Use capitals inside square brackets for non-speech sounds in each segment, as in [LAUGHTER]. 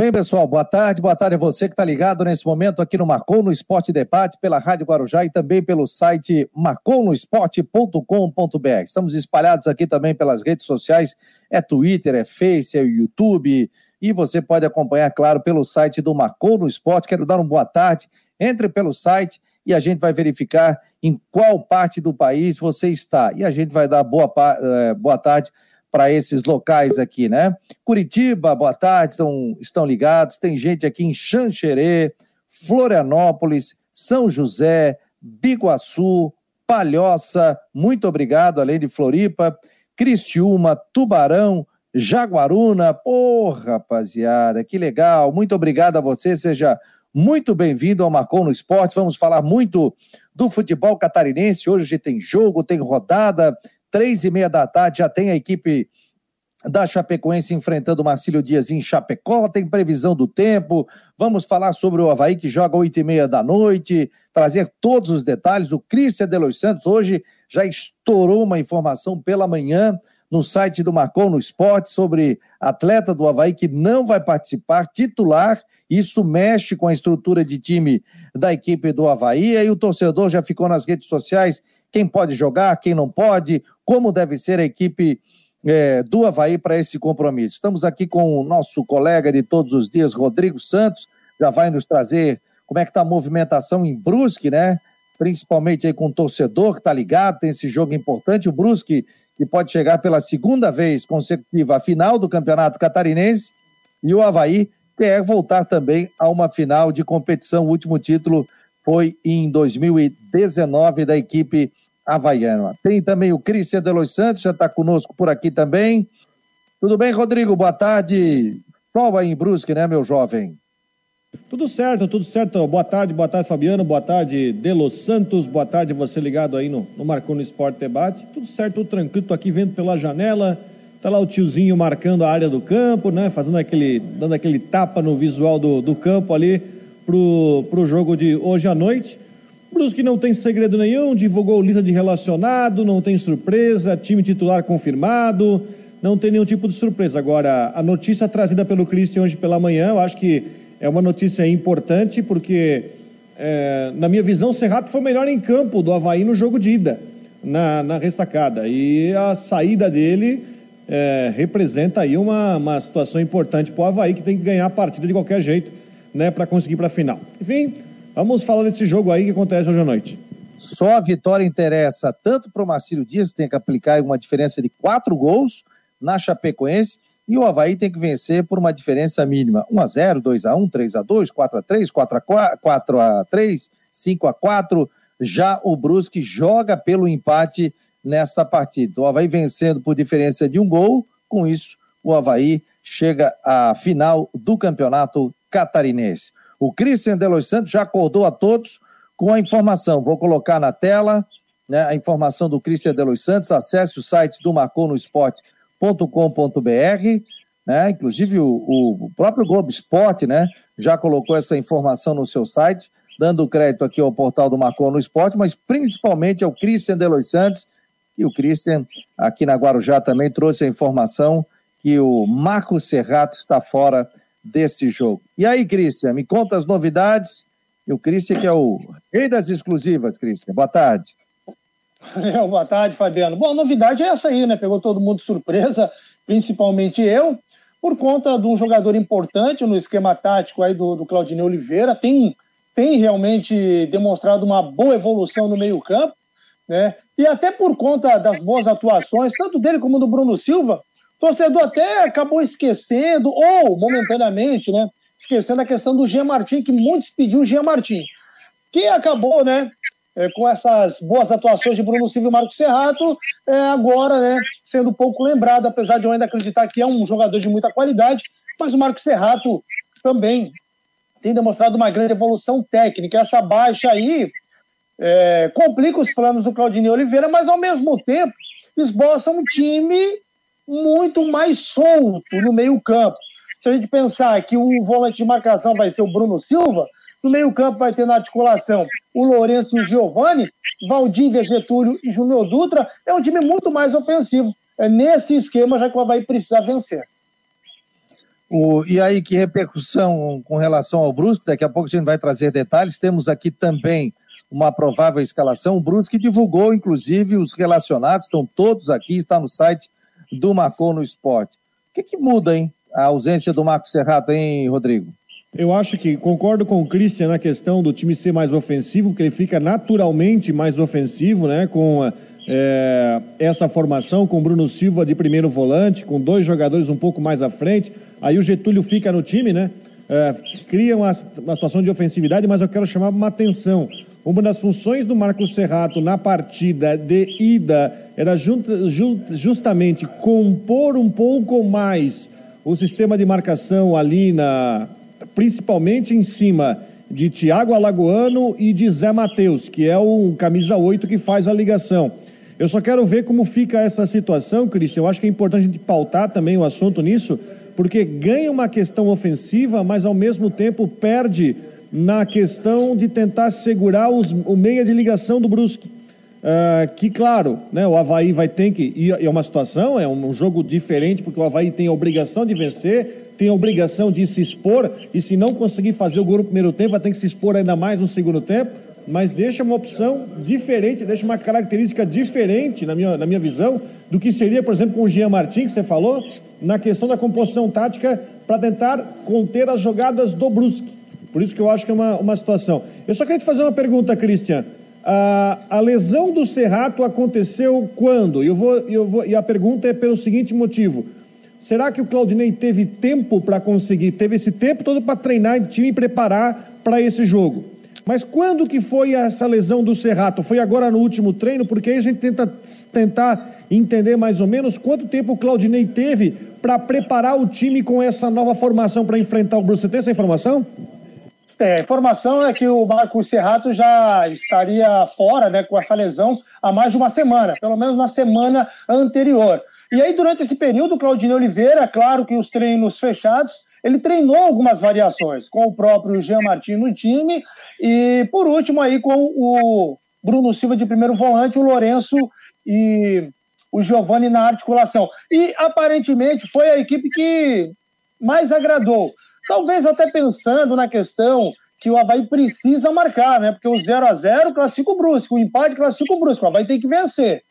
bem, pessoal? Boa tarde, boa tarde a você que está ligado nesse momento aqui no Marcou no Esporte Debate, pela Rádio Guarujá e também pelo site marconosport.com.br. Estamos espalhados aqui também pelas redes sociais, é Twitter, é Face, é YouTube, e você pode acompanhar, claro, pelo site do Marcou no Esporte. Quero dar uma boa tarde, entre pelo site e a gente vai verificar em qual parte do país você está. E a gente vai dar boa, eh, boa tarde para esses locais aqui, né? Curitiba, boa tarde, estão, estão ligados. Tem gente aqui em Xanxerê, Florianópolis, São José, Biguaçu, Palhoça, muito obrigado, além de Floripa, Criciúma, Tubarão, Jaguaruna. Pô, rapaziada, que legal. Muito obrigado a você, seja muito bem-vindo ao Marcon no Esporte. Vamos falar muito do futebol catarinense. Hoje tem jogo, tem rodada, três e meia da tarde, já tem a equipe da Chapecoense enfrentando o Marcílio Dias em Chapecó, tem previsão do tempo, vamos falar sobre o Havaí que joga oito e meia da noite, trazer todos os detalhes, o Cristian de Los Santos hoje já estourou uma informação pela manhã no site do Marcon no Esporte sobre atleta do Havaí que não vai participar, titular, isso mexe com a estrutura de time da equipe do Havaí, aí o torcedor já ficou nas redes sociais. Quem pode jogar, quem não pode, como deve ser a equipe é, do Havaí para esse compromisso. Estamos aqui com o nosso colega de todos os dias, Rodrigo Santos, já vai nos trazer como é que está a movimentação em Brusque, né? Principalmente aí com o torcedor que está ligado, tem esse jogo importante. O Brusque, que pode chegar pela segunda vez consecutiva à final do Campeonato Catarinense, e o Havaí quer voltar também a uma final de competição. O último título foi em 2019 da equipe havaiana. Tem também o Cristian de Los Santos, já está conosco por aqui também. Tudo bem, Rodrigo? Boa tarde. Sol aí em Brusque, né, meu jovem? Tudo certo, tudo certo. Boa tarde, boa tarde, Fabiano. Boa tarde, De Los Santos. Boa tarde, você ligado aí no, no Marcou no Esporte Debate. Tudo certo, tudo tranquilo. Tô aqui vendo pela janela. Tá lá o tiozinho marcando a área do campo, né? Fazendo aquele, dando aquele tapa no visual do, do campo ali pro, pro jogo de hoje à noite. Brusque não tem segredo nenhum, divulgou lista de relacionado, não tem surpresa, time titular confirmado, não tem nenhum tipo de surpresa. Agora, a notícia trazida pelo Christian hoje pela manhã, eu acho que é uma notícia importante, porque, é, na minha visão, o Serrato foi o melhor em campo do Havaí no jogo de ida, na, na ressacada. E a saída dele é, representa aí uma, uma situação importante para o Havaí, que tem que ganhar a partida de qualquer jeito, né, para conseguir para a final. Enfim, Vamos falar desse jogo aí que acontece hoje à noite. Só a vitória interessa tanto para o Marcílio Dias, que tem que aplicar uma diferença de quatro gols na Chapecoense, e o Havaí tem que vencer por uma diferença mínima. 1x0, 2x1, 3x2, 4x3, 4x3, 5x4. Já o Brusque joga pelo empate nesta partida. O Havaí vencendo por diferença de um gol, com isso o Havaí chega à final do campeonato catarinense. O Christian de Los Santos já acordou a todos com a informação. Vou colocar na tela né, a informação do Christian de Los Santos. Acesse o site do marconosport.com.br. Né? Inclusive o, o, próprio Globo Esporte né, já colocou essa informação no seu site, dando crédito aqui ao portal do Marcou no Esporte, mas principalmente ao Christian de Los Santos, e o Christian aqui na Guarujá também trouxe a informação que o Marco Serrato está fora desse jogo. E aí, Cristian, me conta as novidades. E o Cristian, que é o rei das exclusivas, Cristian. Boa tarde. [LAUGHS] É, boa tarde, Fabiano. Bom, a novidade é essa aí, né? Pegou todo mundo de surpresa, principalmente eu, por conta de um jogador importante no esquema tático aí do, do Claudinei Oliveira. Tem, tem realmente demonstrado uma boa evolução no meio-campo, né? E até por conta das boas atuações, tanto dele como do Bruno Silva, torcedor até acabou esquecendo, ou momentaneamente, né? Esquecendo a questão do Jean Martin, que muitos pediam o Jean Martin. Que acabou, né? É, com essas boas atuações de Bruno Silva e Marcos Serrato, é, agora, né? Sendo pouco lembrado, apesar de eu ainda acreditar que é um jogador de muita qualidade, mas o Marcos Serrato também tem demonstrado uma grande evolução técnica. Essa baixa aí é, complica os planos do Claudinei Oliveira, mas ao mesmo tempo esboça um time muito mais solto no meio-campo. Se a gente pensar que o volante de marcação vai ser o Bruno Silva, no meio-campo vai ter na articulação o Lourenço e o Giovani, Valdívia, Getúlio e Júnior Dutra. É um time muito mais ofensivo. É nesse esquema já que o Havaí precisa vencer. O, e aí, que repercussão com relação ao Brusque? Daqui a pouco a gente vai trazer detalhes. Temos aqui também uma provável escalação. O Brusque divulgou, inclusive, os relacionados, estão todos aqui, está no site do Marcou no Esporte. O que, que muda, hein? A ausência do Marco Serrato, hein, Rodrigo? Eu acho que concordo com o Christian na questão do time ser mais ofensivo, porque ele fica naturalmente mais ofensivo, né? Com é, essa formação, com Bruno Silva de primeiro volante, com dois jogadores um pouco mais à frente. Aí o Getúlio fica no time, né? É, cria uma, uma situação de ofensividade, mas eu quero chamar uma atenção. Uma das funções do Marcos Serrato na partida de ida era justamente compor um pouco mais o sistema de marcação ali na, principalmente em cima de Tiago Alagoano e de Zé Matheus, que é o camisa 8 que faz a ligação. Eu só quero ver como fica essa situação, Cristian. Eu acho que é importante a gente pautar também o assunto nisso, porque ganha uma questão ofensiva, mas ao mesmo tempo perde na questão de tentar segurar os, o meia de ligação do Brusque. Uh, que, claro, né, o Havaí vai ter que. E é uma situação, é um jogo diferente, porque o Havaí tem a obrigação de vencer, tem a obrigação de se expor, e se não conseguir fazer o gol no primeiro tempo, vai ter que se expor ainda mais no segundo tempo, mas deixa uma opção diferente, deixa uma característica diferente, na minha, na minha visão, do que seria, por exemplo, com o Jean Martins, que você falou, na questão da composição tática para tentar conter as jogadas do Brusque. Por isso que eu acho que é uma, uma situação. Eu só queria te fazer uma pergunta, Christian. A, a lesão do Serrato aconteceu quando? Eu vou, eu vou, e a pergunta é pelo seguinte motivo. Será que o Claudinei teve tempo para conseguir, teve esse tempo todo para treinar o time e preparar para esse jogo? Mas quando que foi essa lesão do Serrato? Foi agora no último treino? Porque aí a gente tenta tentar entender mais ou menos quanto tempo o Claudinei teve para preparar o time com essa nova formação para enfrentar o Bruce. Você tem essa informação? É, a informação é que o Marcos Serrato já estaria fora né, com essa lesão há mais de uma semana, pelo menos na semana anterior. E aí, durante esse período, o Claudinei Oliveira, claro que os treinos fechados, ele treinou algumas variações com o próprio Jean Martin no time e, por último, aí com o Bruno Silva de primeiro volante, o Lourenço e o Giovani na articulação. E, aparentemente, foi a equipe que mais agradou. Talvez até pensando na questão que o Havaí precisa marcar, né? Porque o 0 a 0 classifica o Brusque, o empate classifica o Brusque, o Havaí tem que vencer.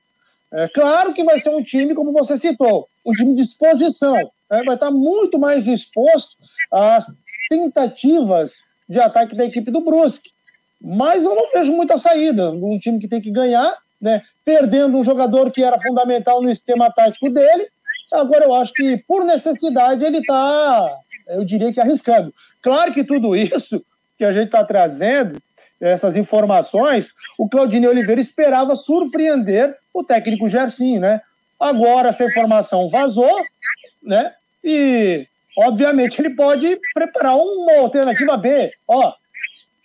É claro que vai ser um time, como você citou, um time de exposição. Né? Vai estar muito mais exposto às tentativas de ataque da equipe do Brusque. Mas eu não vejo muita saída. Um time que tem que ganhar, né? perdendo um jogador que era fundamental no esquema tático dele. Agora eu acho que, por necessidade, ele está, eu diria que arriscando. Claro que tudo isso que a gente está trazendo essas informações, o Claudinei Oliveira esperava surpreender o técnico Gersin, né? Agora essa informação vazou, né? E obviamente ele pode preparar uma alternativa B. Ó,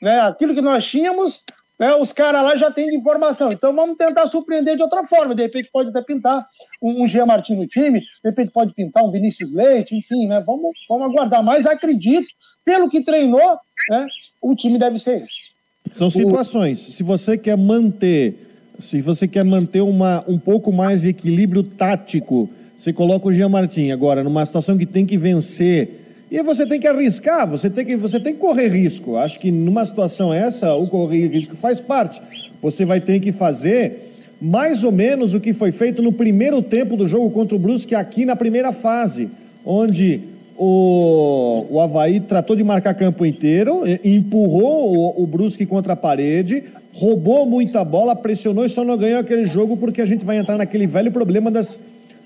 né? Aquilo que nós tínhamos, né? Os caras lá já têm de informação. Então vamos tentar surpreender de outra forma. De repente pode até pintar um, um Jean Martins no time, de repente pode pintar um Vinícius Leite, enfim, né? Vamos, vamos aguardar. Mas acredito, pelo que treinou, né? O time deve ser esse. São situações. Se você quer manter, se você quer manter uma, um pouco mais de equilíbrio tático, você coloca o Jean Martin agora numa situação que tem que vencer. E você tem que arriscar, você tem que, você tem que correr risco. Acho que numa situação essa, o correr risco faz parte. Você vai ter que fazer mais ou menos o que foi feito no primeiro tempo do jogo contra o Brusque aqui na primeira fase, onde o, o Havaí tratou de marcar campo inteiro, empurrou o, o Brusque contra a parede, roubou muita bola, pressionou e só não ganhou aquele jogo porque a gente vai entrar naquele velho problema das,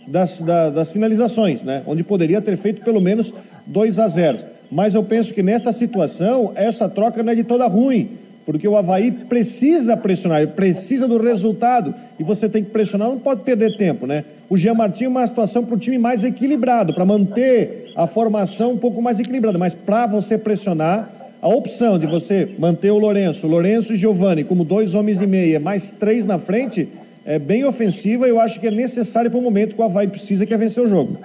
das, das, das finalizações, né? Onde poderia ter feito pelo menos 2 a 0. Mas eu penso que nesta situação, essa troca não é de toda ruim, porque o Havaí precisa pressionar, ele precisa do resultado, e você tem que pressionar, não pode perder tempo, né? O Jean Martin é uma situação para o time mais equilibrado, para manter a formação um pouco mais equilibrada. Mas para você pressionar, a opção de você manter o Lourenço, Lourenço e Giovani como dois homens de meia, mais três na frente, é bem ofensiva e eu acho que é necessário para o momento que o Havaí precisa, que é vencer o jogo.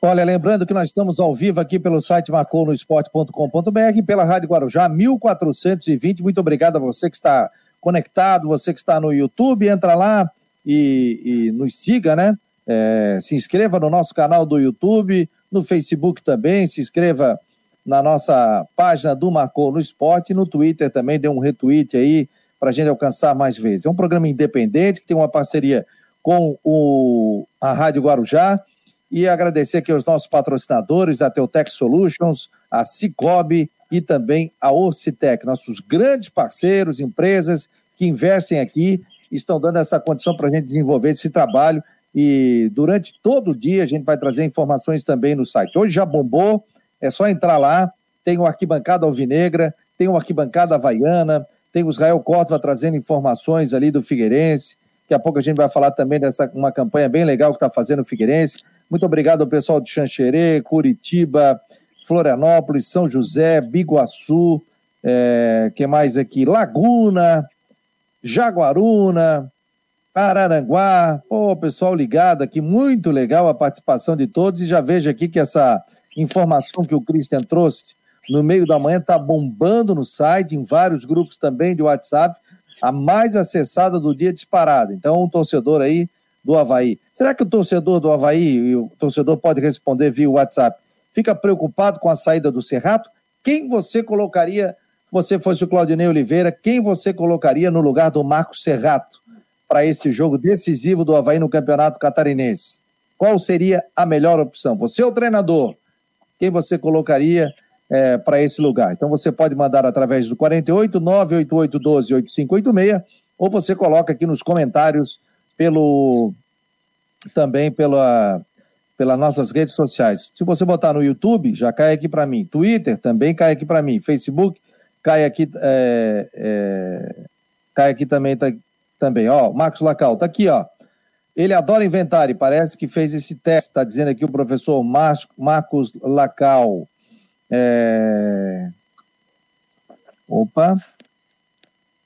Olha, lembrando que nós estamos ao vivo aqui pelo site maconosport.com.br e pela Rádio Guarujá 1420. Muito obrigado a você que está conectado, você que está no YouTube, entra lá e, e nos siga, né? É, se inscreva no nosso canal do YouTube, no Facebook também, se inscreva na nossa página do Marcou no Esporte, no Twitter também, dê um retweet aí para a gente alcançar mais vezes. É um programa independente que tem uma parceria com o, a Rádio Guarujá e agradecer aqui aos nossos patrocinadores, a Teutec Solutions, a Cicobi e também a Orcitec, nossos grandes parceiros, empresas que investem aqui, estão dando essa condição para a gente desenvolver esse trabalho e durante todo o dia a gente vai trazer informações também no site. Hoje já bombou, é só entrar lá, tem o Arquibancada Alvinegra, tem o Arquibancada Havaiana, tem o Israel Córdova trazendo informações ali do Figueirense. Daqui a pouco a gente vai falar também dessa uma campanha bem legal que está fazendo o Figueirense. Muito obrigado ao pessoal de Xanxerê, Curitiba, Florianópolis, São José, Biguaçu, é, que mais aqui? Laguna, Jaguaruna, Araranguá, pô, pessoal ligado aqui, muito legal a participação de todos, e já vejo aqui que essa informação que o Christian trouxe no meio da manhã está bombando no site, em vários grupos também de WhatsApp, a mais acessada do dia disparada. Então, um torcedor aí do Havaí. Será que o torcedor do Havaí, o torcedor pode responder via WhatsApp, fica preocupado com a saída do Serrato? Quem você colocaria, você fosse o Claudinei Oliveira, quem você colocaria no lugar do Marcos Serrato? para esse jogo decisivo do Havaí no Campeonato Catarinense? Qual seria a melhor opção? Você é o treinador. Quem você colocaria é, para esse lugar? Então você pode mandar através do 48 988 12 8586 ou você coloca aqui nos comentários pelo também pela pelas nossas redes sociais. Se você botar no YouTube, já cai aqui para mim. Twitter também cai aqui para mim. Facebook cai aqui é, é, cai aqui também tá, também. Ó, Marcos Lacal, tá aqui, ó. Ele adora inventar e parece que fez esse teste, está dizendo aqui o professor Mar Marcos Lacal. É... Opa.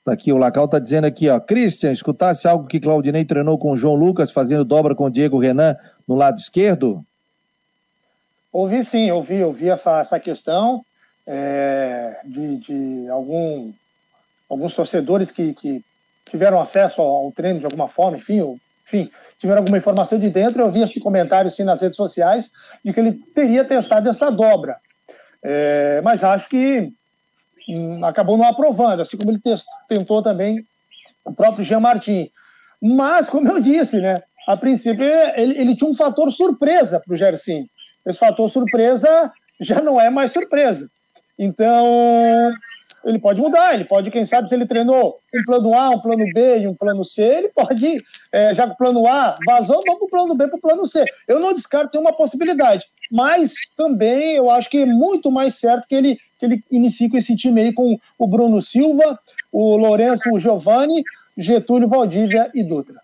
Tá aqui, o Lacal tá dizendo aqui, ó. Christian, escutasse algo que Claudinei treinou com o João Lucas, fazendo dobra com o Diego Renan no lado esquerdo? Ouvi sim, ouvi, ouvi essa, essa questão é, de, de algum, alguns torcedores que, que tiveram acesso ao treino de alguma forma, enfim, ou, enfim, tiveram alguma informação de dentro. Eu vi esse comentário sim nas redes sociais de que ele teria testado essa dobra. É, mas acho que acabou não aprovando, assim como ele tentou também o próprio Jean Martin. Mas, como eu disse, né, a princípio ele, ele tinha um fator surpresa para o Gerson. Esse fator surpresa já não é mais surpresa. Então, ele pode mudar, ele pode, quem sabe, se ele treinou um plano A, um plano B e um plano C, ele pode, é, já que o plano A vazou, vamos para o plano B, para o plano C. Eu não descarto uma possibilidade, mas também eu acho que é muito mais certo que ele, que ele inicie com esse time aí com o Bruno Silva, o Lourenço o Giovanni, Getúlio, Valdívia e Dutra.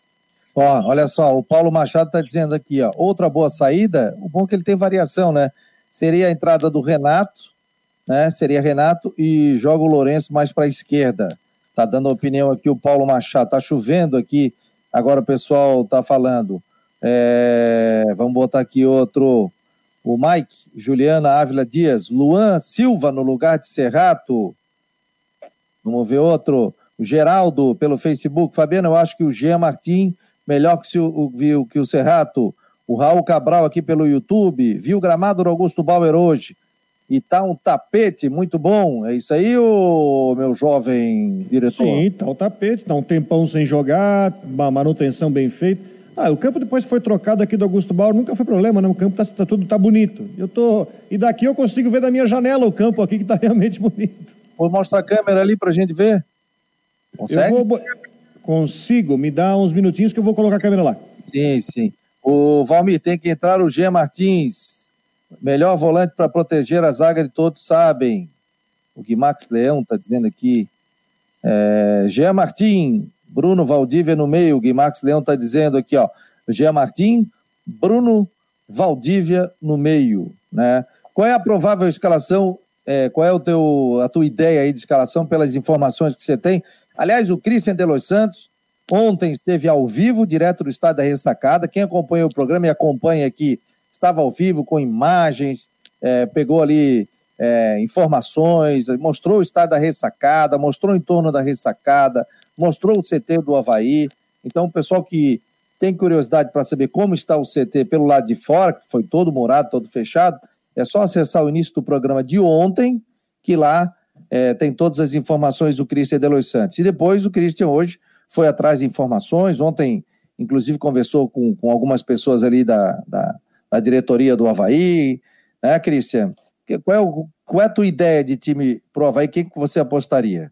Ó, olha só, o Paulo Machado está dizendo aqui, ó, outra boa saída, o bom é que ele tem variação, né? Seria a entrada do Renato, né? Seria Renato e joga o Lourenço mais para a esquerda. Tá dando opinião aqui o Paulo Machado. Tá chovendo aqui. Agora o pessoal tá falando. É... Vamos botar aqui outro. O Mike, Juliana Ávila Dias, Luan Silva no lugar de Serrato. Vamos ver outro. O Geraldo pelo Facebook. Fabiano, eu acho que o Jean Martim melhor que o, que o Serrato. O Raul Cabral aqui pelo YouTube. Viu o gramado do Augusto Bauer hoje e tá um tapete muito bom. É isso aí, ô, meu jovem diretor? Sim, tá o tapete, tá um tempão sem jogar, uma manutenção bem feita. Ah, o campo depois foi trocado aqui do Augusto Bauer, nunca foi problema, né? O campo tá, tá tudo tá bonito. Eu tô e daqui eu consigo ver da minha janela o campo aqui que tá [LAUGHS] realmente bonito. Vou mostrar a câmera ali pra gente ver. Consegue? Vou... Consigo, me dá uns minutinhos que eu vou colocar a câmera lá. Sim, sim. O Valmir, tem que entrar o G Martins. Melhor volante para proteger a zaga de todos sabem. O Guimax Leão está dizendo aqui. É, Jean Martim, Bruno Valdívia no meio. Guimax Leão está dizendo aqui, ó. Jean Martim, Bruno Valdívia no meio. Né? Qual é a provável escalação? É, qual é o teu, a tua ideia aí de escalação pelas informações que você tem? Aliás, o Christian de Los Santos ontem esteve ao vivo, direto do estado da Ressacada. Quem acompanha o programa e acompanha aqui estava ao vivo com imagens, é, pegou ali é, informações, mostrou o estado da ressacada, mostrou o entorno da ressacada, mostrou o CT do Havaí. Então, o pessoal que tem curiosidade para saber como está o CT pelo lado de fora, que foi todo morado, todo fechado, é só acessar o início do programa de ontem, que lá é, tem todas as informações do Christian Delois Santos. E depois o Christian hoje foi atrás de informações, ontem, inclusive, conversou com, com algumas pessoas ali da, da, da diretoria do Havaí, né, Christian? Qual é, o, qual é a tua ideia de time pro Havaí? Quem que você apostaria?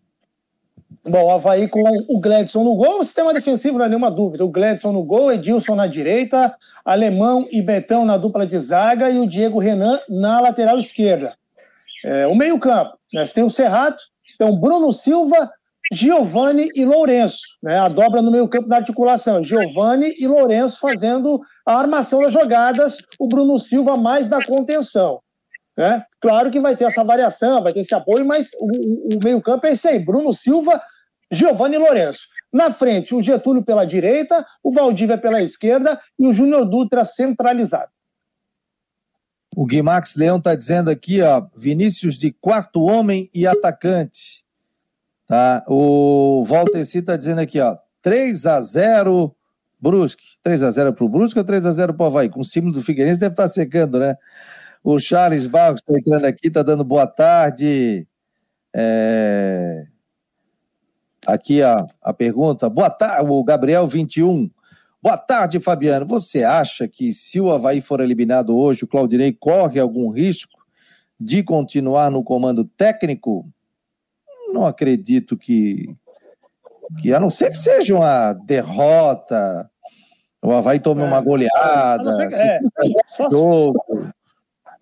Bom, Havaí com o Gledson no gol, o sistema defensivo não é nenhuma dúvida. O Gledson no gol, Edilson na direita, Alemão e Betão na dupla de zaga e o Diego Renan na lateral esquerda. É, o meio-campo, né, sem o Serrato, então Bruno Silva, Giovanni e Lourenço, né, a dobra no meio-campo da articulação. Giovanni e Lourenço fazendo a armação das jogadas, o Bruno Silva mais da contenção. Né? Claro que vai ter essa variação, vai ter esse apoio, mas o, o, meio-campo é esse aí: Bruno Silva, Giovanni Lourenço. Na frente, o Getúlio pela direita, o Valdívia pela esquerda e o Júnior Dutra centralizado. O Guimax Leão está dizendo aqui, ó, Vinícius de quarto homem e atacante. Tá? O Valteci está dizendo aqui, ó, 3 a 0 Brusque. 3 a 0 para o Brusque ou 3 a 0 para o Havaí? Com o símbolo do Figueirense deve estar tá secando, né? O Charles Barros está entrando aqui, está dando boa tarde. É... Aqui a, a pergunta. Boa tarde, o Gabriel 21. Boa tarde, Fabiano. Você acha que se o Havaí for eliminado hoje, o Claudinei corre algum risco de continuar no comando técnico? Não acredito que, que a não ser que seja uma derrota, o Havaí tome é, uma goleada, que, é, jogo.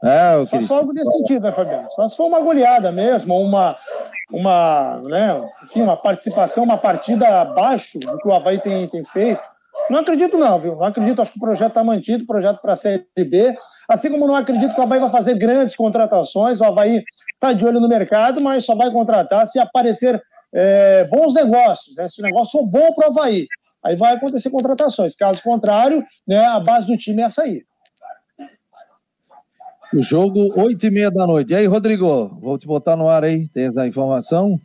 É, Só se for algo nesse sentido, né, Fabiano? Só se for uma goleada mesmo, uma, uma, né, enfim, uma participação, uma partida abaixo do que o Havaí tem, tem feito. Não acredito, não, viu? Não acredito, acho que o projeto está mantido, projeto para a Série B. Assim como não acredito que o Havaí vai fazer grandes contratações, o Havaí está de olho no mercado, mas só vai contratar se aparecer é, bons negócios, né? Se o negócio for bom para o Havaí, aí vai acontecer contratações. Caso contrário, né, a base do time é a sair. O jogo, oito e meia da noite. E aí, Rodrigo, vou te botar no ar aí. Tem essa informação?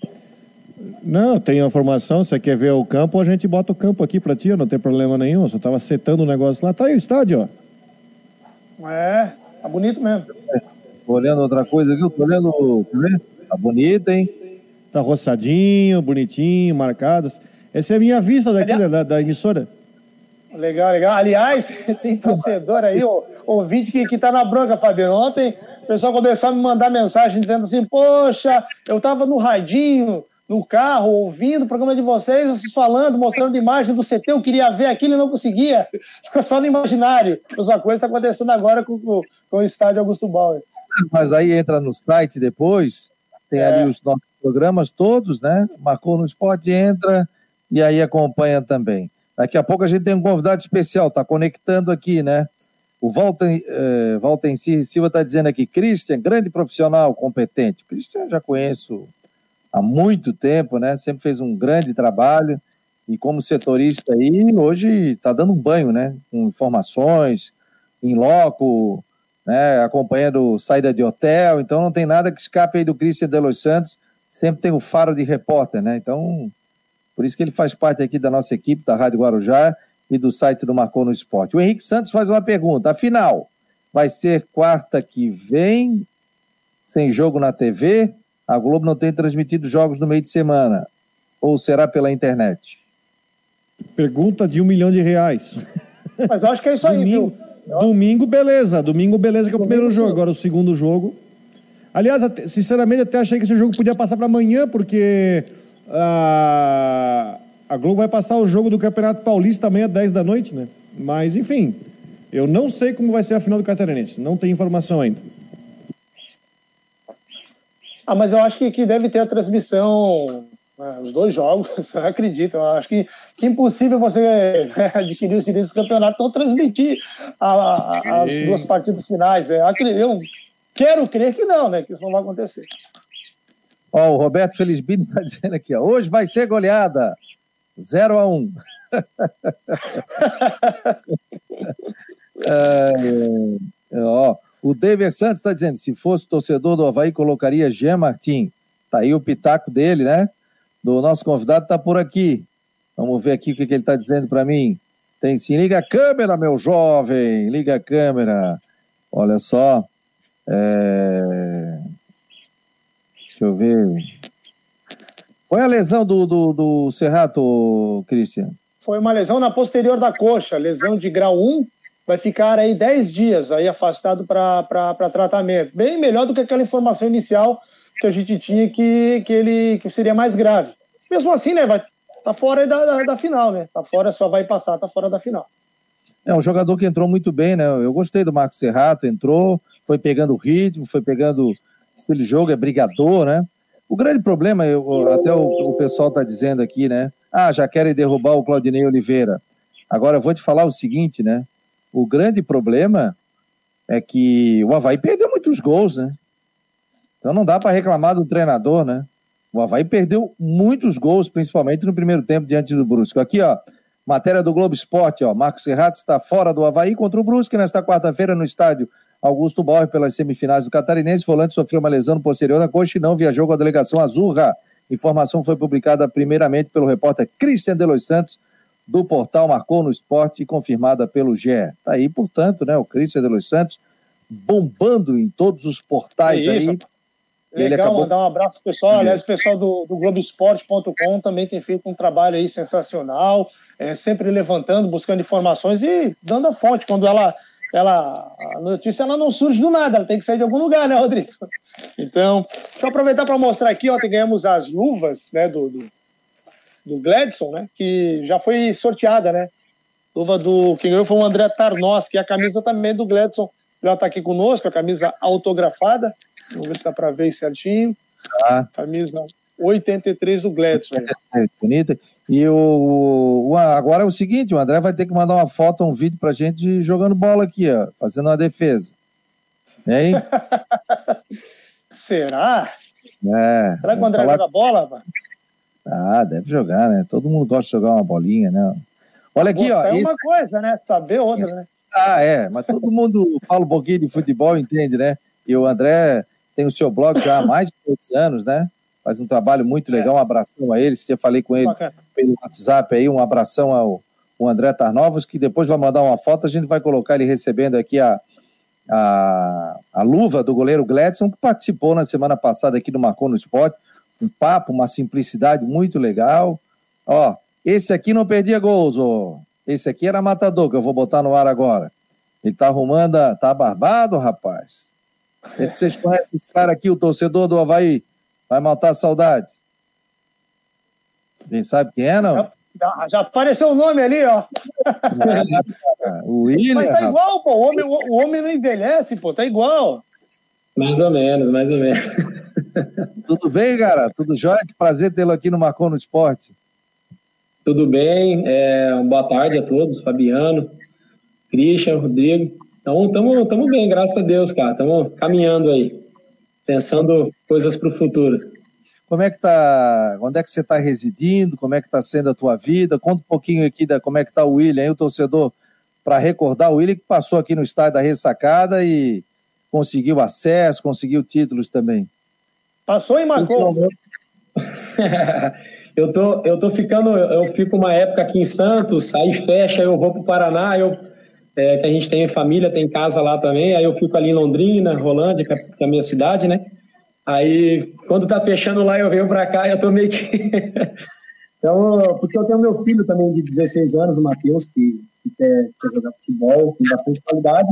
Não, tem a informação. Você quer ver o campo, a gente bota o campo aqui pra ti, não tem problema nenhum. Eu só tava setando o negócio lá. Tá aí o estádio, ó. É, tá bonito mesmo. É, tô olhando outra coisa aqui, tô olhando. Tá bonito, hein? Tá roçadinho, bonitinho, marcadas. Essa é a minha vista daqui, da, da emissora. Legal, legal. Aliás, [LAUGHS] tem torcedor aí, ó, ouvinte que, que tá na bronca, Fabiano. Ontem o pessoal começou a me mandar mensagem dizendo assim: Poxa, eu tava no radinho, no carro, ouvindo o programa de vocês, vocês falando, mostrando imagem do CT, eu queria ver aquilo e não conseguia. [LAUGHS] Ficou só no imaginário. A mesma coisa está acontecendo agora com, com, com, o estádio Augusto Bauer. Mas aí entra no site depois, tem é. ali os nossos programas todos, né? Marcou no esporte, entra e aí acompanha também. Daqui a pouco a gente tem um convidado especial, está conectando aqui, né? O Walter, eh, Walter Silva está dizendo aqui, Christian, grande profissional, competente. Christian já conheço há muito tempo, né? Sempre fez um grande trabalho e como setorista aí, hoje está dando um banho, né? Com informações, em loco, né? Acompanhando saída de hotel, então não tem nada que escape aí do Christian de Los Santos. Sempre tem o faro de repórter, né? Então por isso que ele faz parte aqui da nossa equipe, da Rádio Guarujá e do site do Marcou no Esporte. O Henrique Santos faz uma pergunta. Afinal, vai ser quarta que vem, sem jogo na TV? A Globo não tem transmitido jogos no meio de semana. Ou será pela internet? Pergunta de um milhão de reais. Mas acho que é isso aí, domingo, viu? Domingo, beleza. Domingo, beleza, que é o primeiro jogo. Agora, o segundo jogo. Aliás, sinceramente, até achei que esse jogo podia passar para amanhã, porque a, a Globo vai passar o jogo do Campeonato Paulista também às 10 da noite, né? Mas, enfim, eu não sei como vai ser a final do Catarinense. Não tem informação ainda. Ah, mas eu acho que, que deve ter a transmissão, né, os dois jogos, [LAUGHS] eu acredito. Eu acho que, que é impossível você né, adquirir o serviço do campeonato não transmitir a, a, as duas partidas finais. Né? Eu quero crer que não, né? Que isso não vai acontecer. Ó, o Roberto Felizbini está [LAUGHS] dizendo aqui, ó, hoje vai ser goleada, 0 a 1 um. [LAUGHS] é, é, ó, o David Santos está dizendo, se fosse torcedor do Havaí, colocaria Jean Martin. Tá aí o pitaco dele, né? Do nosso convidado está por aqui. Vamos ver aqui o que, que ele está dizendo para mim. Tem sim. Liga a câmera, meu jovem. Liga a câmera. Olha só. É... Deixa eu ver. Qual é a lesão do, do, do Serrato, Cristian? Foi uma lesão na posterior da coxa, lesão de grau 1. Vai ficar aí 10 dias aí afastado para tratamento. Bem melhor do que aquela informação inicial que a gente tinha que, que ele que seria mais grave. Mesmo assim, né? Vai, tá fora da, da, da, final, né? Tá fora, só vai passar, tá fora da final. É um jogador que entrou muito bem, né? Eu gostei do Marcos Serrato, entrou, foi pegando o ritmo, foi pegando de jogo, é brigador, né? O grande problema, eu, até o, o pessoal está dizendo aqui, né? Ah, já querem derrubar o Claudinei Oliveira. Agora eu vou te falar o seguinte, né? O grande problema é que o Havaí perdeu muitos gols, né? Então não dá para reclamar do treinador, né? O Havaí perdeu muitos gols, principalmente no primeiro tempo diante do Brusco. Aqui, ó, matéria do Globo Esporte, ó. Marcos Serrato está fora do Havaí contra o Brusque nesta quarta-feira no estádio Augusto Bauer pelas semifinais do Catarinense. Volante sofreu uma lesão posterior da coxa e não viajou com a delegação Azurra. Informação foi publicada primeiramente pelo repórter Christian Delos Santos, do portal Marcou no Esporte e confirmada pelo GE. Tá aí, portanto, né, o Christian Delos Santos bombando em todos os portais é aí. Legal, acabou... mandar um abraço pro pessoal. Aliás, o pessoal do, do Globoesporte.com também tem feito um trabalho aí sensacional, é, sempre levantando, buscando informações e dando a fonte. Quando ela ela, a notícia ela não surge do nada, ela tem que sair de algum lugar, né, Rodrigo? Então, deixa eu aproveitar para mostrar aqui, ontem ganhamos as luvas, né, do, do, do Gladson, né, que já foi sorteada, né, luva do, quem ganhou foi o André Tarnós, que é a camisa também do Gladson, já está aqui conosco, a camisa autografada, vamos ver se dá para ver certinho, ah. camisa 83 do Gladson. É, [LAUGHS] bonita. E o, o, agora é o seguinte, o André vai ter que mandar uma foto, um vídeo pra gente jogando bola aqui, ó, fazendo uma defesa. Hein? [LAUGHS] Será? É. Será que o André falar... joga bola, mano? Ah, deve jogar, né? Todo mundo gosta de jogar uma bolinha, né? Olha aqui, ó. É esse... uma coisa, né? Saber outra, né? Ah, é, mas todo mundo fala um pouquinho de futebol, entende, né? E o André tem o seu blog já há mais de dois anos, né? Faz um trabalho muito legal. Um abração a ele. Já falei com ele pelo WhatsApp aí. Um abração ao, ao André Tarnovos, que depois vai mandar uma foto. A gente vai colocar ele recebendo aqui a, a, a luva do goleiro Gladson, que participou na semana passada aqui do Marcou no Esporte. Um papo, uma simplicidade muito legal. Ó, esse aqui não perdia gols, ó. Esse aqui era matador, que eu vou botar no ar agora. Ele tá arrumando, tá barbado, rapaz. Vocês conhecem esse cara aqui, o torcedor do Havaí? Vai matar a saudade. Quem sabe quem é, não? Já, já apareceu o nome ali, ó. [LAUGHS] o William. Mas tá igual, pô. O homem, o, homem não envelhece, pô. Tá igual. Mais ou menos, mais ou menos. Tudo bem, cara? Tudo jóia? Que prazer tê-lo aqui no Marcou no Esporte. Tudo bem. É, boa tarde a todos. Fabiano, Christian, Rodrigo. Então, estamos bem, graças a Deus, cara. Estamos caminhando aí pensando coisas para o futuro. Como é que tá? Onde é que você está residindo? Como é que está sendo a tua vida? Conta um pouquinho aqui da como é que está o William, aí, o torcedor, para recordar o William que passou aqui no estádio da Ressacada e conseguiu acesso, conseguiu títulos também. Passou e marcou. [LAUGHS] Eu tô, eu tô ficando, eu fico uma época aqui em Santos, aí fecha, eu vou para o Paraná, eu é, que a gente tem família, tem casa lá também. Aí eu fico ali em Londrina, Rolândia, que é a minha cidade, né? Aí, quando tá fechando lá, eu venho para cá e eu tô meio que. [LAUGHS] então, porque eu tenho meu filho também de 16 anos, o Matheus, que, que quer, quer, jogar futebol, tem bastante qualidade,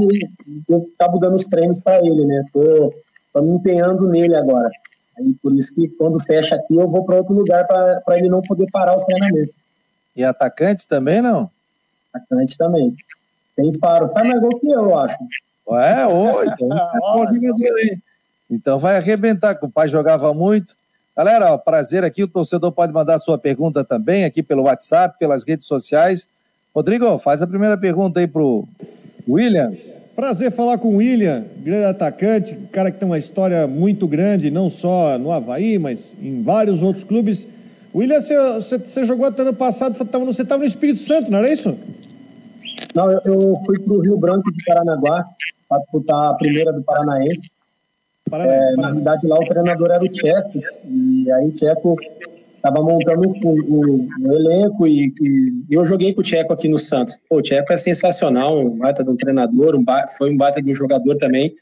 e eu acabo dando os treinos para ele, né? Tô, tô me empenhando nele agora. Aí, por isso que quando fecha aqui, eu vou para outro lugar para ele não poder parar os treinamentos. E atacante também, não? Atacante também. Tem faro. Faz mais gol que eu, eu acho. É, ô, então [LAUGHS] é bom jogador aí. Então vai arrebentar, que o pai jogava muito. Galera, ó, prazer aqui. O torcedor pode mandar sua pergunta também aqui pelo WhatsApp, pelas redes sociais. Rodrigo, faz a primeira pergunta aí pro William. Prazer falar com o William, grande atacante, cara que tem uma história muito grande, não só no Havaí, mas em vários outros clubes. William, você, você, você jogou até ano passado, você estava no Espírito Santo, não era isso? Não, eu, eu fui para o Rio Branco de Paranaguá para disputar a primeira do Paranaense. É, na realidade, lá o treinador era o Tcheco, e aí o Tcheco estava montando um, um, um elenco e, e, eu joguei com o Tcheco aqui no Santos. Pô, o Tcheco é sensacional, um baita de um treinador, um foi um baita de um jogador também.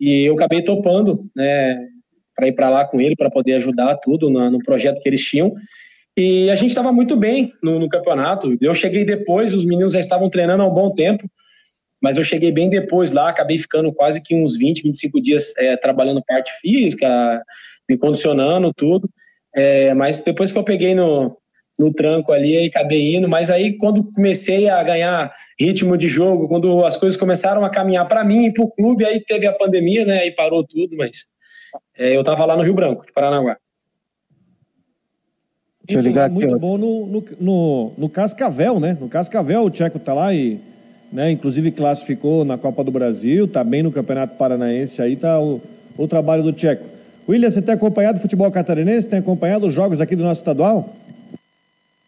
E eu acabei topando, né, para ir para lá com ele, para poder ajudar tudo no, no, projeto que eles tinham. E a gente estava muito bem no, no, campeonato. Eu cheguei depois, os meninos já estavam treinando há um bom tempo, mas eu cheguei bem depois lá, acabei ficando quase que uns 20, 25 dias é, trabalhando parte física, me condicionando, tudo. É, mas depois que eu peguei no, no tranco ali, aí acabei indo. Mas aí, quando comecei a ganhar ritmo de jogo, quando as coisas começaram a caminhar para mim e para o clube, aí teve a pandemia, né? Aí parou tudo, mas é, eu estava lá no Rio Branco, de Paranaguá. Deixa eu ligar aqui. Muito bom no, no, no, no, Cascavel, né? No Cascavel, o Tcheco tá lá e, né, inclusive classificou na Copa do Brasil, tá bem no Campeonato Paranaense aí, tá o, o trabalho do Tcheco. William, você tem acompanhado o futebol catarinense? Tem acompanhado os jogos aqui do nosso estadual?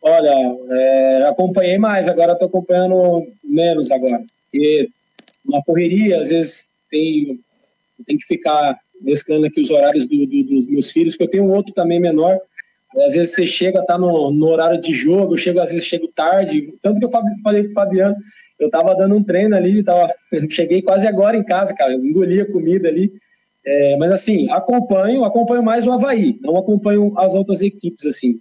Olha, é, acompanhei mais, agora estou acompanhando menos agora. Porque uma correria, às vezes tem, tem que ficar mesclando aqui os horários do, do, dos meus filhos, porque eu tenho um outro também menor. Às vezes você chega, tá no, no horário de jogo, eu chego, às vezes chego tarde. Tanto que eu falei com o Fabiano, eu tava dando um treino ali, tava, [LAUGHS] cheguei quase agora em casa, cara. Engoli a comida ali. É, mas assim, acompanho, acompanho mais o Havaí, não acompanho as outras equipes, assim.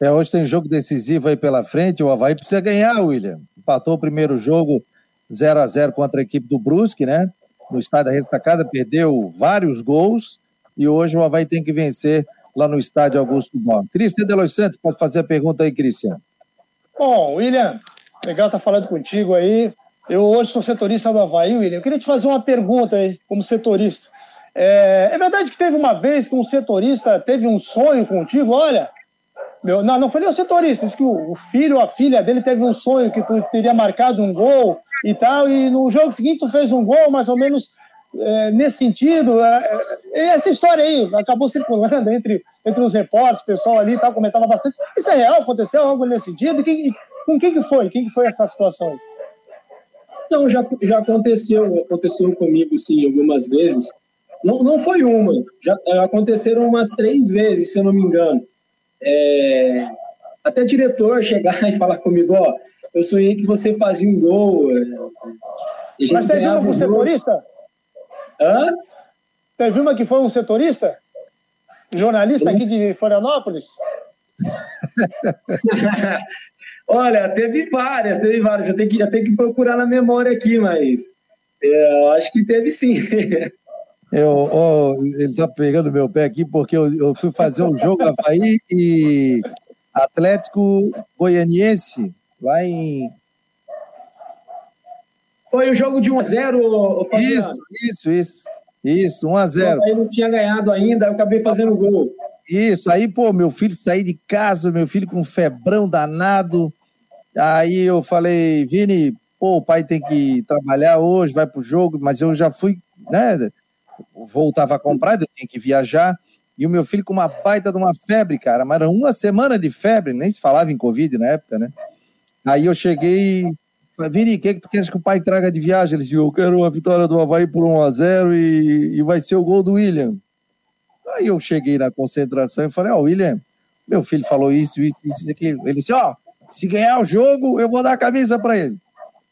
É, hoje tem jogo decisivo aí pela frente, o Havaí precisa ganhar, William. Empatou o primeiro jogo 0 a 0 contra a equipe do Brusque, né? No estádio da Restacada, perdeu vários gols e hoje o Havaí tem que vencer lá no estádio Augusto Bom. Cristian de Los Santos, pode fazer a pergunta aí, Cristian. Bom, William, legal estar tá falando contigo aí. Eu hoje sou setorista do Havaí, William. Eu queria te fazer uma pergunta aí, como setorista. É, é, verdade que teve uma vez que um setorista teve um sonho contigo? Olha, meu, não, não foi nem o setorista, disse que o, o filho ou a filha dele teve um sonho que tu teria marcado um gol e tal, e no jogo seguinte tu fez um gol mais ou menos é, nesse sentido. É, é essa história aí acabou circulando entre, entre os repórteres, o pessoal ali tal, comentava bastante. Isso é real? Aconteceu algo nesse sentido? E quem, com quem que foi? Quem que foi essa situação aí? Não, já, já aconteceu, aconteceu comigo, sim, algumas vezes. Não, não foi uma, já é, aconteceram umas três vezes, se eu não me engano. É, até diretor chegar [LAUGHS] e falar comigo, ó, eu sonhei que você fazia um gol. É, Mas teve uma com um setorista? Hã? Teve uma que foi um setorista? Jornalista aqui de Florianópolis? [LAUGHS] Olha, teve várias, teve várias. Eu tenho que, eu tenho que procurar na memória aqui, mas é, eu acho que teve sim. [LAUGHS] Eu, oh, ele tá pegando meu pé aqui porque eu, eu fui fazer um jogo Havaí e Atlético Goianiense lá em. Foi o jogo de 1x0, Isso, isso, isso. Isso, 1x0. Aí não tinha ganhado ainda, eu acabei fazendo gol. Isso, aí, pô, meu filho saiu de casa, meu filho com febrão danado. Aí eu falei, Vini, pô, o pai tem que trabalhar hoje, vai pro jogo, mas eu já fui, né? Voltava a comprar, eu tinha que viajar. E o meu filho com uma baita de uma febre, cara, mas era uma semana de febre, nem se falava em Covid na época, né? Aí eu cheguei, falei, Vini, o que, é que tu queres que o pai traga de viagem? Ele disse, eu quero a vitória do Havaí por 1 a 0 e, e vai ser o gol do William. Aí eu cheguei na concentração e falei, ó, oh, William, meu filho falou isso, isso, isso, aquilo. Ele disse, ó, oh, se ganhar o jogo, eu vou dar a camisa para ele.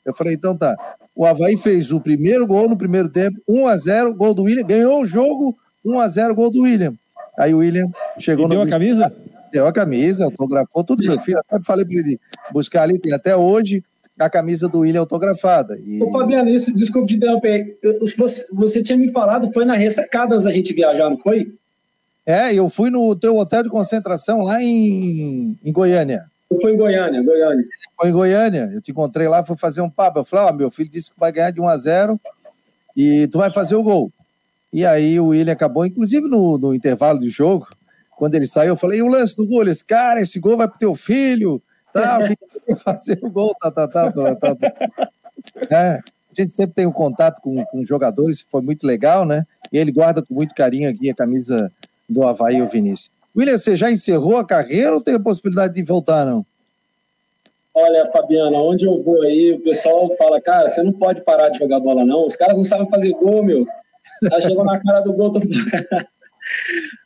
Eu falei, então tá. O Havaí fez o primeiro gol no primeiro tempo, 1 a 0 gol do William, ganhou o jogo, 1 a 0 gol do William. Aí o William chegou e no. Deu a camisa? Deu a camisa, autografou tudo, meu filho. Até falei para ele buscar ali, tem até hoje a camisa do William autografada. E... Ô, Fabiano, isso, desculpe te interromper. Você, você tinha me falado, foi na ressacada antes da gente viajar, não foi? É, eu fui no teu hotel de concentração lá em, em Goiânia. Eu fui em Goiânia, Goiânia. Foi em Goiânia, eu te encontrei lá, fui fazer um papo. Eu falei, ó, meu filho disse que vai ganhar de 1 a 0 e tu vai fazer o gol. E aí o William acabou, inclusive no, no intervalo do jogo, quando ele saiu, eu falei, e o lance do gol? Ele disse, cara, esse gol vai pro teu filho, tá? [LAUGHS] fazer o gol, tá, tá, tá, tá, tá. tá. É, a gente sempre tem um contato com, com jogadores, foi muito legal, né? E ele guarda com muito carinho aqui a camisa do Havaí, o Vinícius. William, você já encerrou a carreira ou tem a possibilidade de voltar, não? Olha, Fabiana, onde eu vou aí, o pessoal fala, cara, você não pode parar de jogar bola, não. Os caras não sabem fazer gol, meu. Tá chegando na cara do gol. Tô... [LAUGHS]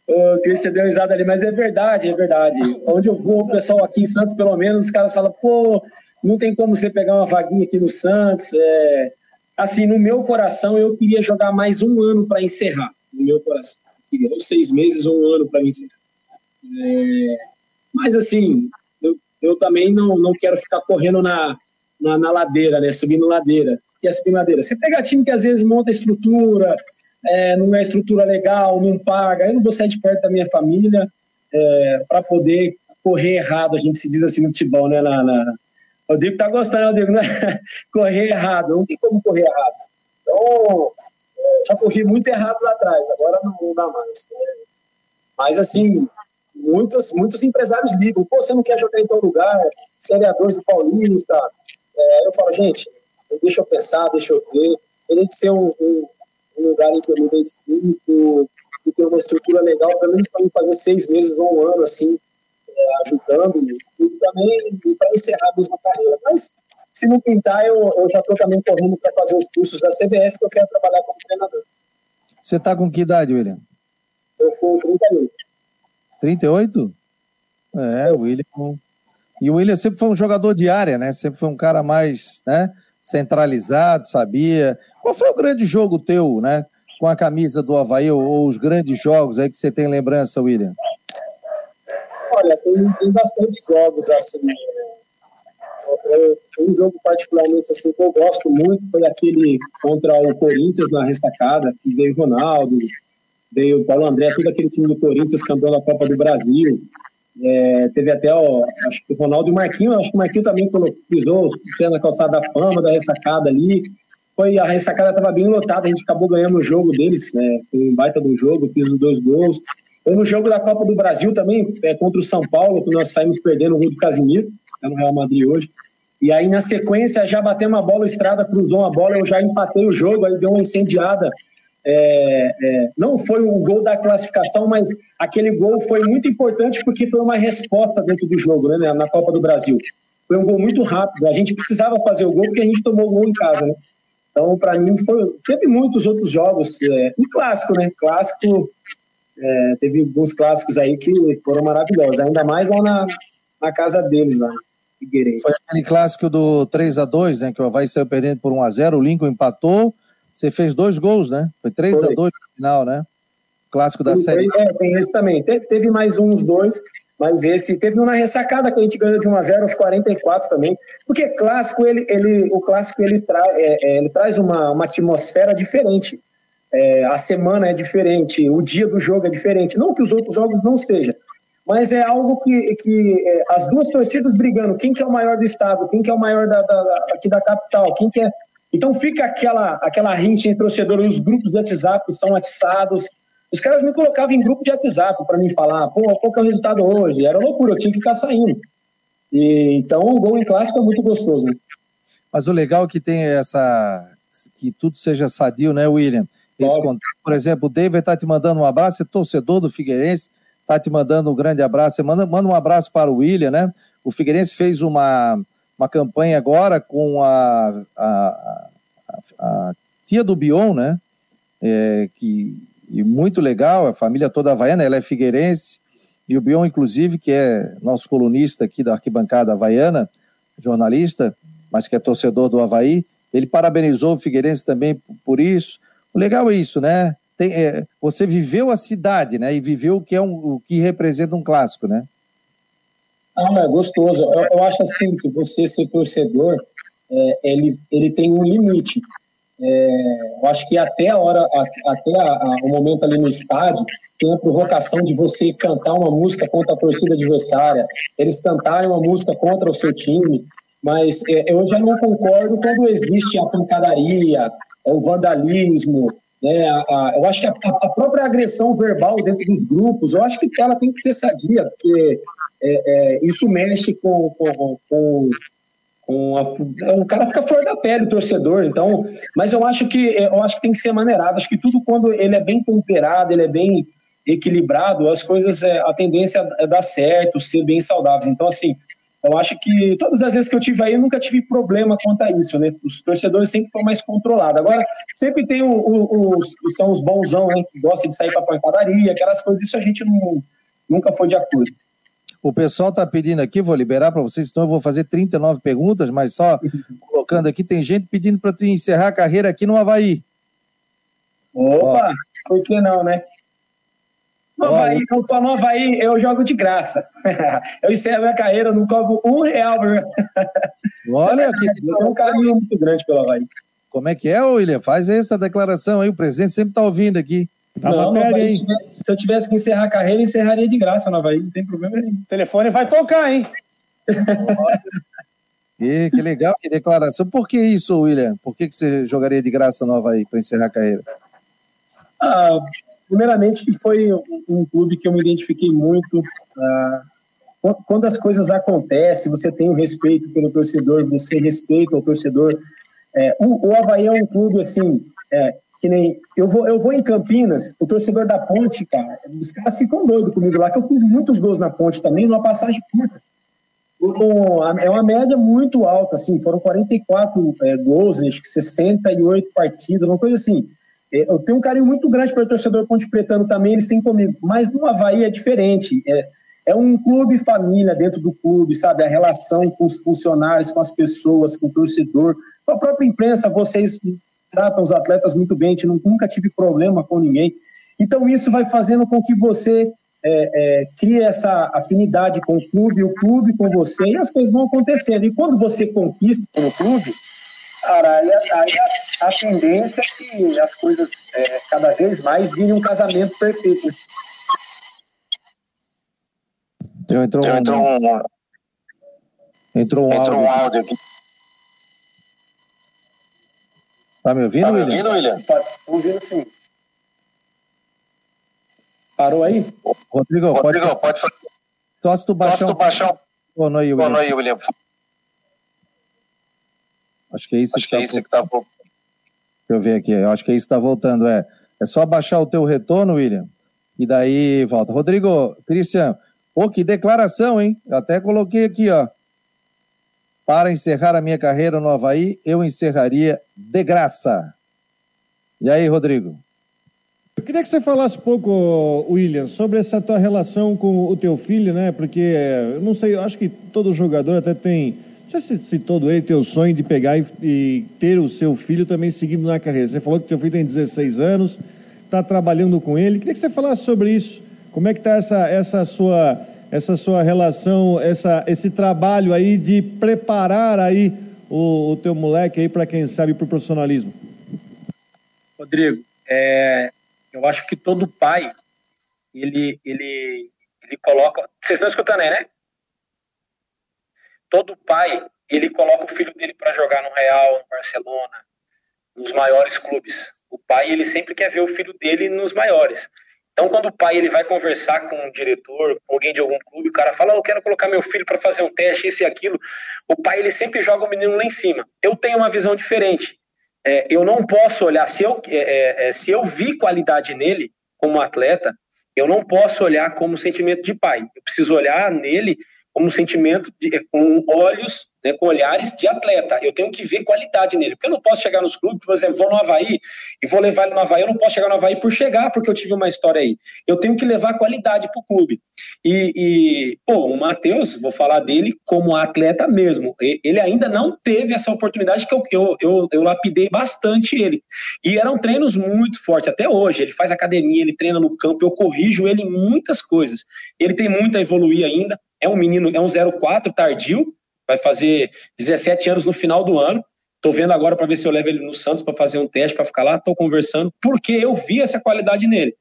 o Christian deu risada ali, mas é verdade, é verdade. Onde eu vou, o pessoal aqui em Santos, pelo menos, os caras falam, pô, não tem como você pegar uma vaguinha aqui no Santos. É... Assim, no meu coração, eu queria jogar mais um ano para encerrar. No meu coração. Eu queria ou seis meses ou um ano para encerrar. É... Mas, assim, eu, eu também não, não quero ficar correndo na, na, na ladeira, né? Subindo ladeira. Que é subir ladeira. Você pega time que às vezes monta estrutura, é, não é estrutura legal, não paga, eu não vou sair de perto da minha família é, para poder correr errado, a gente se diz assim no futebol, né? Na, na... O Diego tá gostando, Diego, né? [LAUGHS] correr errado, não tem como correr errado. Então, é, já corri muito errado lá atrás, agora não dá mais. Né? Mas, assim, muitos, muitos empresários ligam, pô, você não quer jogar em tal lugar, seriadores do Paulista. É, eu falo, gente, deixa eu pensar, deixa eu ver. Tem que ser um, um um lugar em que eu me identifico, que tem uma estrutura legal, pelo menos para mim fazer seis meses ou um ano, assim, é, ajudando, e também para encerrar a mesma carreira. Mas se não pintar, eu, eu já estou também correndo para fazer os cursos da CBF, que eu quero trabalhar como treinador. Você está com que idade, William? Estou com 38. 38? É, o William. E o William sempre foi um jogador de área, né? Sempre foi um cara mais, né? Centralizado, sabia. Qual foi o grande jogo teu, né? Com a camisa do Havaí, ou, ou os grandes jogos aí que você tem lembrança, William? Olha, tem, tem bastante jogos assim. um jogo particularmente assim que eu gosto muito foi aquele contra o Corinthians na ressacada, que veio Ronaldo, veio Paulo André, todo aquele time do Corinthians campeão da Copa do Brasil. É, teve até, ó, acho que o Ronaldo e o Marquinhos, acho que o Marquinhos também pisou os na calçada da fama, da ressacada ali. Foi, a ressacada estava bem lotada, a gente acabou ganhando o jogo deles, né? Foi um baita do jogo, fiz os dois gols. Foi no jogo da Copa do Brasil também, é, contra o São Paulo, que nós saímos perdendo o gol do Casimiro, tá no Real Madrid hoje. E aí, na sequência, já batemos uma bola, o Estrada cruzou uma bola, eu já empatei o jogo, aí deu uma incendiada é, é, não foi o gol da classificação, mas aquele gol foi muito importante porque foi uma resposta dentro do jogo, né, na Copa do Brasil. Foi um gol muito rápido. A gente precisava fazer o gol porque a gente tomou o gol em casa, né? Então, para mim, foi. Teve muitos outros jogos. É, um clássico, né? Clássico. É, teve alguns clássicos aí que foram maravilhosos, ainda mais lá na, na casa deles, lá. Figueirense. Foi aquele clássico do 3 a 2 né? Que o Havaí saiu perdendo por 1 a 0 o Lincoln empatou você fez dois gols, né? Foi 3 a 2 no final, né? Clássico da série. É, tem esse também. Te, teve mais uns dois, mas esse teve uma ressacada que a gente ganhou de 1 a 0 aos 44 também. Porque clássico, ele, ele, o clássico ele, tra, é, é, ele traz uma, uma atmosfera diferente. É, a semana é diferente, o dia do jogo é diferente. Não que os outros jogos não sejam, mas é algo que, que é, as duas torcidas brigando, quem que é o maior do estado, quem que é o maior da, da, aqui da capital, quem que é então fica aquela, aquela rincha entre torcedores, os grupos de WhatsApp são atiçados. Os caras me colocavam em grupo de WhatsApp para me falar, pô, qual que é o resultado hoje? Era loucura, eu tinha que ficar saindo. E, então o gol em clássico é muito gostoso. Né? Mas o legal é que tem essa. que tudo seja sadio, né, William? Esse contato, por exemplo, o David está te mandando um abraço, é torcedor do Figueirense, está te mandando um grande abraço. Manda, manda um abraço para o William, né? O Figueirense fez uma uma campanha agora com a, a, a, a tia do Bion, né? É, que, e muito legal, a família toda havaiana, ela é figueirense, e o Bion, inclusive, que é nosso colunista aqui da arquibancada havaiana, jornalista, mas que é torcedor do Havaí, ele parabenizou o Figueirense também por isso. O legal é isso, né? Tem, é, você viveu a cidade, né? E viveu o que é um, o que representa um clássico, né? Ah, é gostoso. Eu, eu, acho assim que você ser torcedor, é, ele, ele tem um limite. É, eu acho que até a hora, a, até a, a, o momento ali no estádio, tem a provocação de você cantar uma música contra a torcida adversária, eles cantarem uma música contra o seu time, mas é, eu já não concordo quando existe a pancadaria, o vandalismo, né, a, eu acho que a, própria agressão verbal dentro dos grupos, eu acho que ela tem que ser sadia, porque é, é, isso mexe com, com, com, com a, o cara fica fora da pele, o torcedor. Então, mas eu acho que eu acho que tem que ser maneirado. Acho que tudo quando ele é bem temperado, ele é bem equilibrado, as coisas, é, a tendência é dar certo, ser bem saudáveis. Então, assim, Eu acho que todas as vezes que eu tive aí, eu nunca tive problema quanto a isso, né? Os torcedores sempre foram mais controlados. Agora, sempre tem o, o, os, são os bonzão, né? Que gostam de sair para pancadaria, aquelas coisas, isso a gente não, nunca foi de acordo. O pessoal está pedindo aqui, vou liberar para vocês, então eu vou fazer 39 perguntas, mas só [LAUGHS] colocando aqui, tem gente pedindo para tu encerrar a carreira aqui no Havaí. Opa, Ó. por que não, né? No Havaí, eu falo no Havaí, eu jogo de graça. [LAUGHS] eu encerro minha carreira, não cobro um real. [LAUGHS] Olha, que... tenho um carinho muito grande pelo Havaí. Como é que é, William? Faz essa declaração aí, o presidente sempre está ouvindo aqui. Tá não, Havaí, se eu tivesse que encerrar a carreira, encerraria de graça no Havaí, não tem problema nenhum. O telefone vai tocar, hein? [LAUGHS] que, que legal, que declaração. Por que isso, William? Por que, que você jogaria de graça no Havaí para encerrar a carreira? Ah, primeiramente que foi um clube que eu me identifiquei muito. Ah, quando as coisas acontecem, você tem o um respeito pelo torcedor, você respeita o torcedor. É, o, o Havaí é um clube, assim, é, que nem eu vou, eu vou em Campinas, o torcedor da Ponte, cara, os caras ficam doidos comigo lá, que eu fiz muitos gols na Ponte também, numa passagem curta. é uma média muito alta, assim, foram 44 é, gols, acho que 68 partidas, uma coisa assim. É, eu tenho um carinho muito grande pelo torcedor Ponte Pretano também, eles têm comigo. Mas no Havaí é diferente. É, é um clube família dentro do clube, sabe? A relação com os funcionários, com as pessoas, com o torcedor, com a própria imprensa. Vocês tratam os atletas muito bem, a gente nunca tive problema com ninguém. Então isso vai fazendo com que você é, é, crie essa afinidade com o clube, o clube com você, e as coisas vão acontecendo. E quando você conquista o clube, Cara, aí, aí a, a, tendência é que as coisas é, cada vez mais virem um casamento perfeito. Entrou, entrou, um, entrou um, entrou um áudio aqui. Tá me ouvindo, tá me ouvindo William? Estou ouvindo sim. Parou aí? Rodrigo, Rodrigo pode, pode fazer. Só se tu baixar. Só se tu baixar. Boa noite, William. Boa noite, William. Acho que é isso acho que, que, é isso que tá voltando. Deixa eu ver aqui. Eu acho que é isso que está voltando. É. é só baixar o teu retorno, William, e daí volta. Rodrigo, Cristian, pô, que declaração, hein? Eu até coloquei aqui, ó. Para encerrar a minha carreira no Havaí, eu encerraria de graça. E aí, Rodrigo? Eu queria que você falasse um pouco, William, sobre essa tua relação com o teu filho, né? Porque, eu não sei, eu acho que todo jogador até tem já citou ele tem o sonho de pegar e, e, ter o seu filho também seguindo na carreira. Você falou que teu filho tem 16 anos, está trabalhando com ele. Queria que você falasse sobre isso. Como é que está essa, essa, sua, essa sua relação, essa, esse trabalho aí de preparar aí o, o teu moleque aí para quem sabe para o profissionalismo? Rodrigo, é, eu acho que todo pai ele, ele, ele coloca. Vocês estão escutando aí, né? todo pai ele coloca o filho dele para jogar no Real, no Barcelona, nos maiores clubes. O pai ele sempre quer ver o filho dele nos maiores. Então, quando o pai ele vai conversar com um diretor, com alguém de algum clube, o cara fala: oh, "Eu quero colocar meu filho para fazer um teste, isso e aquilo". O pai ele sempre joga o menino lá em cima. Eu tenho uma visão diferente. É, eu não posso olhar se eu é, é, é se eu vi qualidade nele como atleta, eu não posso olhar como sentimento de pai. Eu preciso olhar nele como sentimento de, é, com olhos, né, com olhares de atleta. Eu tenho que ver qualidade nele. Porque eu não posso chegar nos clubes, por exemplo, vou no Havaí e vou levar ele no Havaí. Eu não posso chegar no Havaí por chegar, porque eu tive uma história aí. Eu tenho que levar qualidade para o clube. E, e, pô, o Matheus, vou falar dele como atleta mesmo. Ele ainda não teve essa oportunidade que eu, eu, eu, eu lapidei bastante ele. E eram treinos muito fortes, até hoje. Ele faz academia, ele treina no campo, eu corrijo ele em muitas coisas. Ele tem muito a evoluir ainda é um menino, é um 04 tardio, vai fazer 17 anos no final do ano. Estou vendo agora para ver se eu levo ele no Santos para fazer um teste, para ficar lá. Estou conversando, porque eu vi essa qualidade nele.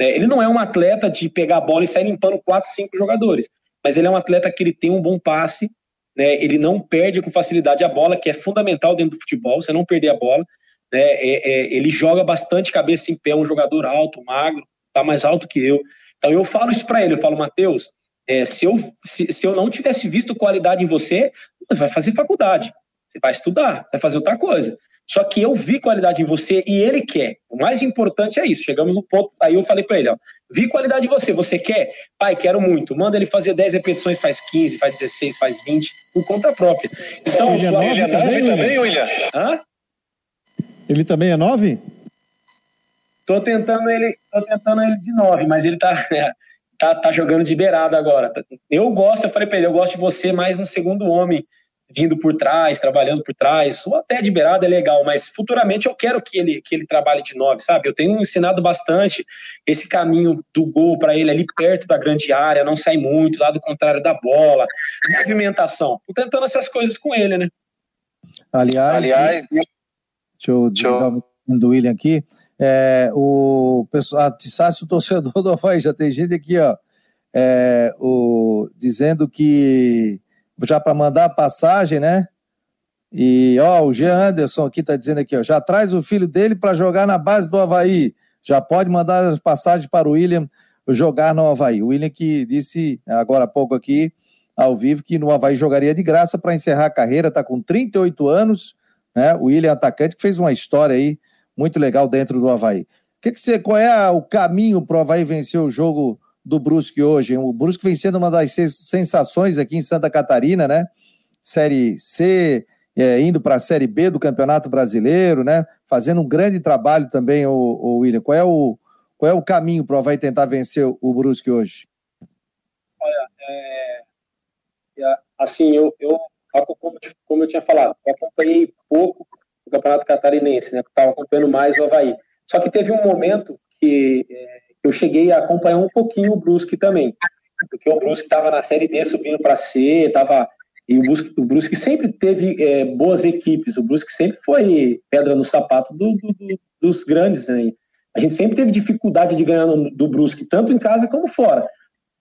É, ele não é um atleta de pegar a bola e sair limpando quatro, cinco jogadores, mas ele é um atleta que ele tem um bom passe, né? ele não perde com facilidade a bola, que é fundamental dentro do futebol, você não perder a bola. Né? É, é, ele joga bastante cabeça em pé, um jogador alto, magro, está mais alto que eu. Então eu falo isso para ele, eu falo, Matheus, é, se, eu, se, se eu não tivesse visto qualidade em você, vai fazer faculdade, você vai estudar, vai fazer outra coisa. Só que eu vi qualidade em você e ele quer. O mais importante é isso. Chegamos no ponto. Aí eu falei para ele: ó, vi qualidade em você. Você quer? Pai, quero muito. Manda ele fazer 10 repetições, faz 15, faz 16, faz 20, por conta própria. Então, ele é 9 ele é também, também, William? Hã? Ele também é 9? Tô tentando ele, tô tentando ele de 9, mas ele tá, [LAUGHS] tá, tá jogando de beirada agora. Eu gosto, eu falei para ele, eu gosto de você mais no segundo homem vindo por trás, trabalhando por trás, ou até de beirada é legal, mas futuramente eu quero que ele, que ele trabalhe de nove, sabe? Eu tenho ensinado bastante esse caminho do gol para ele ali perto da grande área, não sair muito, lado contrário da bola, movimentação. Tô tentando essas coisas com ele, né? Aliás, Aliás deixa eu desligar o do William aqui. É, o pessoal, atiçasse o torcedor [LAUGHS] do Havaí, já tem gente aqui, ó, é, o, dizendo que já para mandar a passagem, né? E ó, o Jean Anderson aqui está dizendo aqui, ó, já traz o filho dele para jogar na base do Havaí. Já pode mandar as passagens para o William jogar no Havaí. O William que disse agora há pouco aqui, ao vivo, que no Havaí jogaria de graça para encerrar a carreira, está com 38 anos, né? O William atacante que fez uma história aí muito legal dentro do Havaí. Que que você, qual é o caminho para o Havaí vencer o jogo do Brusque hoje. Hein? O Brusque vem sendo uma das sensações aqui em Santa Catarina, né? Série C, é, indo para a Série B do Campeonato Brasileiro, né? Fazendo um grande trabalho também, o, o William. Qual é o, qual é o caminho para o Havaí tentar vencer o Brusque hoje? Olha, é, assim, eu, eu como, eu tinha falado, eu acompanhei pouco Campeonato Catarinense, né? Estava acompanhando mais o Havaí. Só que teve um momento que é, eu cheguei a acompanhar um pouquinho o Brusque também, porque o Brusque estava na Série D subindo para C, tava e o Brusque, o Brusque sempre teve é, boas equipes, o Brusque sempre foi pedra no sapato do, do, do, dos grandes. Né? A gente sempre teve dificuldade de ganhar no, do Brusque, tanto em casa como fora.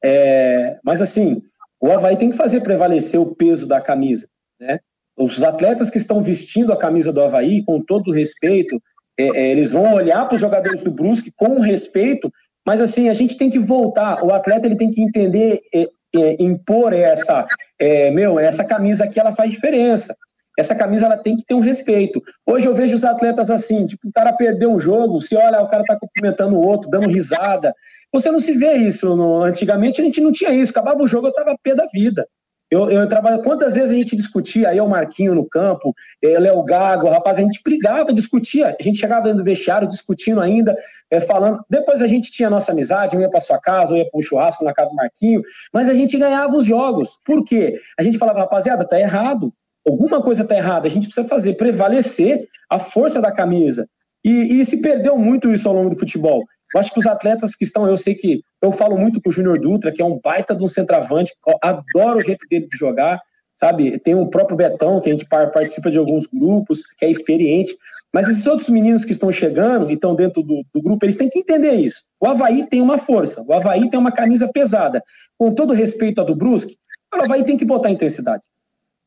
É, mas assim, o Havaí tem que fazer prevalecer o peso da camisa. Né? Os atletas que estão vestindo a camisa do Havaí, com todo respeito, é, é eles vão olhar para os jogadores do Brusque com respeito mas assim, a gente tem que voltar, o atleta ele tem que entender, é, é, impor essa, é, meu, essa camisa aqui ela faz diferença. Essa camisa ela tem que ter um respeito. Hoje eu vejo os atletas assim, tipo, o cara perdeu um jogo, se olha, o cara tá cumprimentando o outro, dando risada. Você não se vê isso. No, antigamente a gente não tinha isso. Acabava o jogo, eu tava pé da vida. Eu, eu trabalho. Quantas vezes a gente discutia, aí o Marquinho no campo, é, Léo Gago, rapaz, a gente brigava, discutia. A gente chegava dentro do vestiário discutindo ainda, é, falando. Depois a gente tinha a nossa amizade, eu ia para sua casa, eu ia para um churrasco na casa do Marquinho, mas a gente ganhava os jogos. Por quê? A gente falava, rapaziada, tá errado. Alguma coisa tá errada. A gente precisa fazer prevalecer a força da camisa. E, e se perdeu muito isso ao longo do futebol. Eu acho que os atletas que estão, eu sei que eu falo muito com o Júnior Dutra, que é um baita de um centroavante, adoro o jeito dele de jogar, sabe? Tem o próprio Betão, que a gente participa de alguns grupos, que é experiente. Mas esses outros meninos que estão chegando e estão dentro do, do, grupo, eles têm que entender isso. O Havaí tem uma força, o Havaí tem uma camisa pesada. Com todo respeito a do Brusque, o Havaí tem que botar intensidade.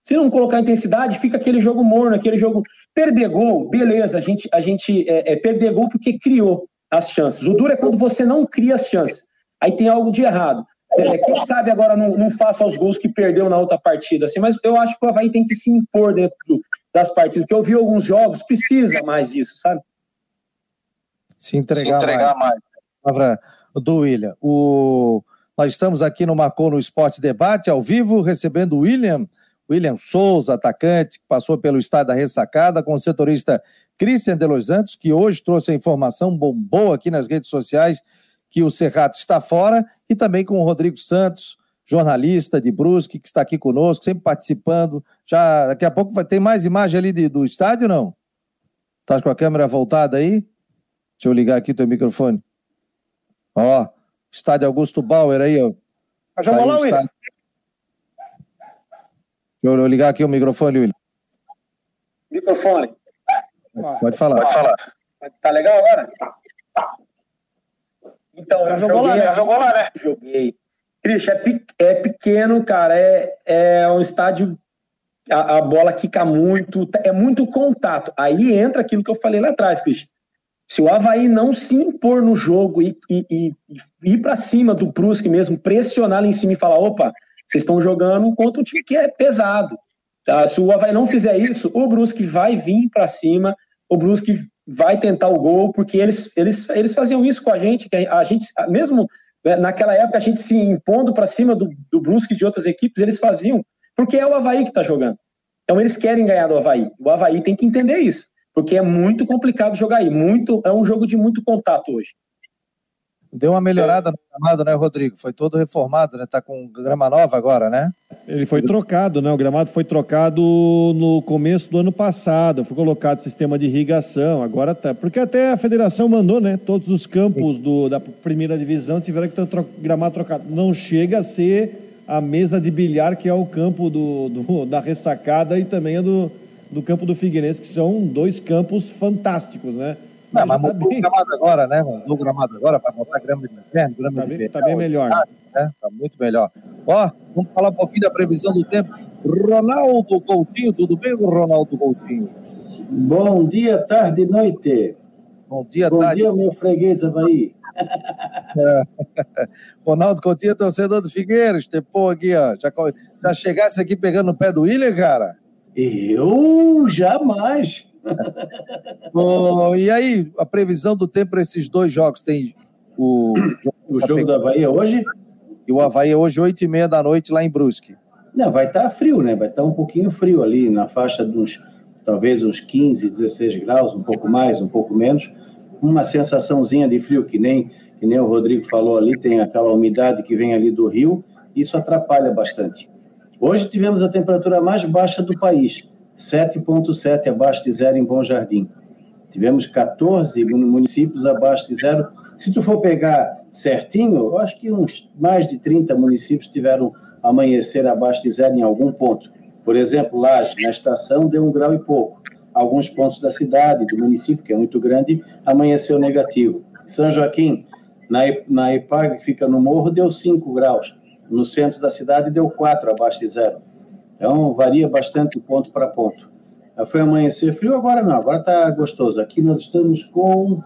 Se não colocar intensidade, fica aquele jogo morno, aquele jogo. Perder gol, beleza, a gente, a gente é, é, perder gol porque criou as chances. O duro é quando você não cria as chances. Aí tem algo de errado. É, quem sabe agora não, não faça os gols que perdeu na outra partida, assim, mas eu acho que o Havaí tem que se impor dentro do, das partidas, porque eu vi alguns jogos, precisa mais disso, sabe? Se entregar, se entregar mais. mais. Palavra do William. O... Nós estamos aqui no Marcou no Esporte Debate, ao vivo, recebendo o William, William Souza, atacante, que passou pelo estado da ressacada, com o setorista Christian de Los Santos, que hoje trouxe a informação, bombou aqui nas redes sociais, que o Serrato está fora, e também com o Rodrigo Santos, jornalista de Brusque, que está aqui conosco, sempre participando. Já daqui a pouco vai ter mais imagem ali de, do estádio, não? Tá com a câmera voltada aí? Deixa eu ligar aqui o teu microfone. Ó, estádio Augusto Bauer aí, ó. Já tá lá, William. Deixa eu ligar aqui o microfone, William. Microfone. Pode falar. Pode falar. Tá legal agora? Então, já jogou joguei, lá, né? Jogou lá, né? Joguei. Christian, é, é pequeno, cara. É, é um estádio. A, a, bola quica muito, é muito contato. Aí entra aquilo que eu falei lá atrás, Christian. Se o Havaí não se impor no jogo e, e, e, e ir para cima do Brusque mesmo, pressionar lá em cima e falar: opa, vocês estão jogando contra um time que é pesado. Tá? Se o Havaí não fizer isso, o Brusque vai vir para cima o Brusque vai tentar o gol, porque eles, eles, eles faziam isso com a gente, que a gente, mesmo né, naquela época, a gente se impondo para cima do, do Brusque de outras equipes, eles faziam, porque é o Havaí que está jogando. Então eles querem ganhar do Havaí. O Havaí tem que entender isso, porque é muito complicado jogar aí, muito, é um jogo de muito contato hoje. Deu uma melhorada no gramado, né, Rodrigo? Foi todo reformado, né? Tá com grama nova agora, né? Ele foi trocado, né? O gramado foi trocado no começo do ano passado. Foi colocado sistema de irrigação. Agora tá. Porque até a federação mandou, né? Todos os campos do, da primeira divisão tiveram que ter tro gramado trocado. Não chega a ser a mesa de bilhar, que é o campo do, do da ressacada e também a do, do campo do Figueirense, que são dois campos fantásticos, né? Não, mas tá mudou bem... o gramado agora, né? Mudou o gramado agora, vai botar grama de inverno, grama tá de verão. Tá bem melhor. Tá, né? tá muito melhor. Ó, vamos falar um pouquinho da previsão do tempo. Ronaldo Coutinho, tudo bem, Ronaldo Coutinho? Bom dia, tarde e noite. Bom dia, Bom tarde. Bom dia, meu freguês Havaí. [LAUGHS] É. Ronaldo Coutinho, torcedor do Figueiras, Tepou aqui, ó. Já, já chegasse aqui pegando no pé do William, cara? Eu jamais. [LAUGHS] oh, e aí, a previsão do tempo para esses dois jogos? Tem o, o jogo do Havaí é hoje? E o Havaí é hoje, 8 e meia da noite, lá em Brusque. Não, vai estar tá frio, né? Vai estar tá um pouquinho frio ali, na faixa de uns, talvez uns 15, 16 graus, um pouco mais, um pouco menos. Uma sensaçãozinha de frio, que nem, que nem o Rodrigo falou ali, tem aquela umidade que vem ali do rio, isso atrapalha bastante. Hoje tivemos a temperatura mais baixa do país, 7,7 abaixo de zero em Bom Jardim. Tivemos 14 municípios abaixo de zero. Se tu for pegar certinho, eu acho que uns mais de 30 municípios tiveram amanhecer abaixo de zero em algum ponto. Por exemplo, lá na estação deu um grau e pouco. Alguns pontos da cidade, do município, que é muito grande, amanheceu negativo. São Joaquim, na, na EPAG, que fica no morro, deu 5 graus. No centro da cidade, deu 4 abaixo de zero. Então, varia bastante ponto para ponto. Foi amanhecer frio, agora não, agora está gostoso. Aqui nós estamos com,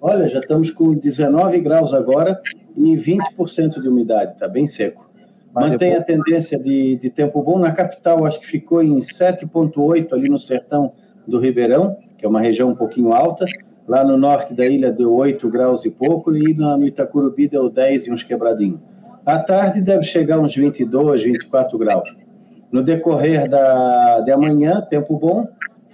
olha, já estamos com 19 graus agora e 20% de umidade, está bem seco. Mantém a tendência de, de tempo bom. Na capital, acho que ficou em 7,8 ali no sertão do Ribeirão, que é uma região um pouquinho alta. Lá no norte da ilha deu 8 graus e pouco, e no Itacurubi deu 10 e uns quebradinhos. À tarde deve chegar uns 22, 24 graus. No decorrer da, de amanhã, tempo bom,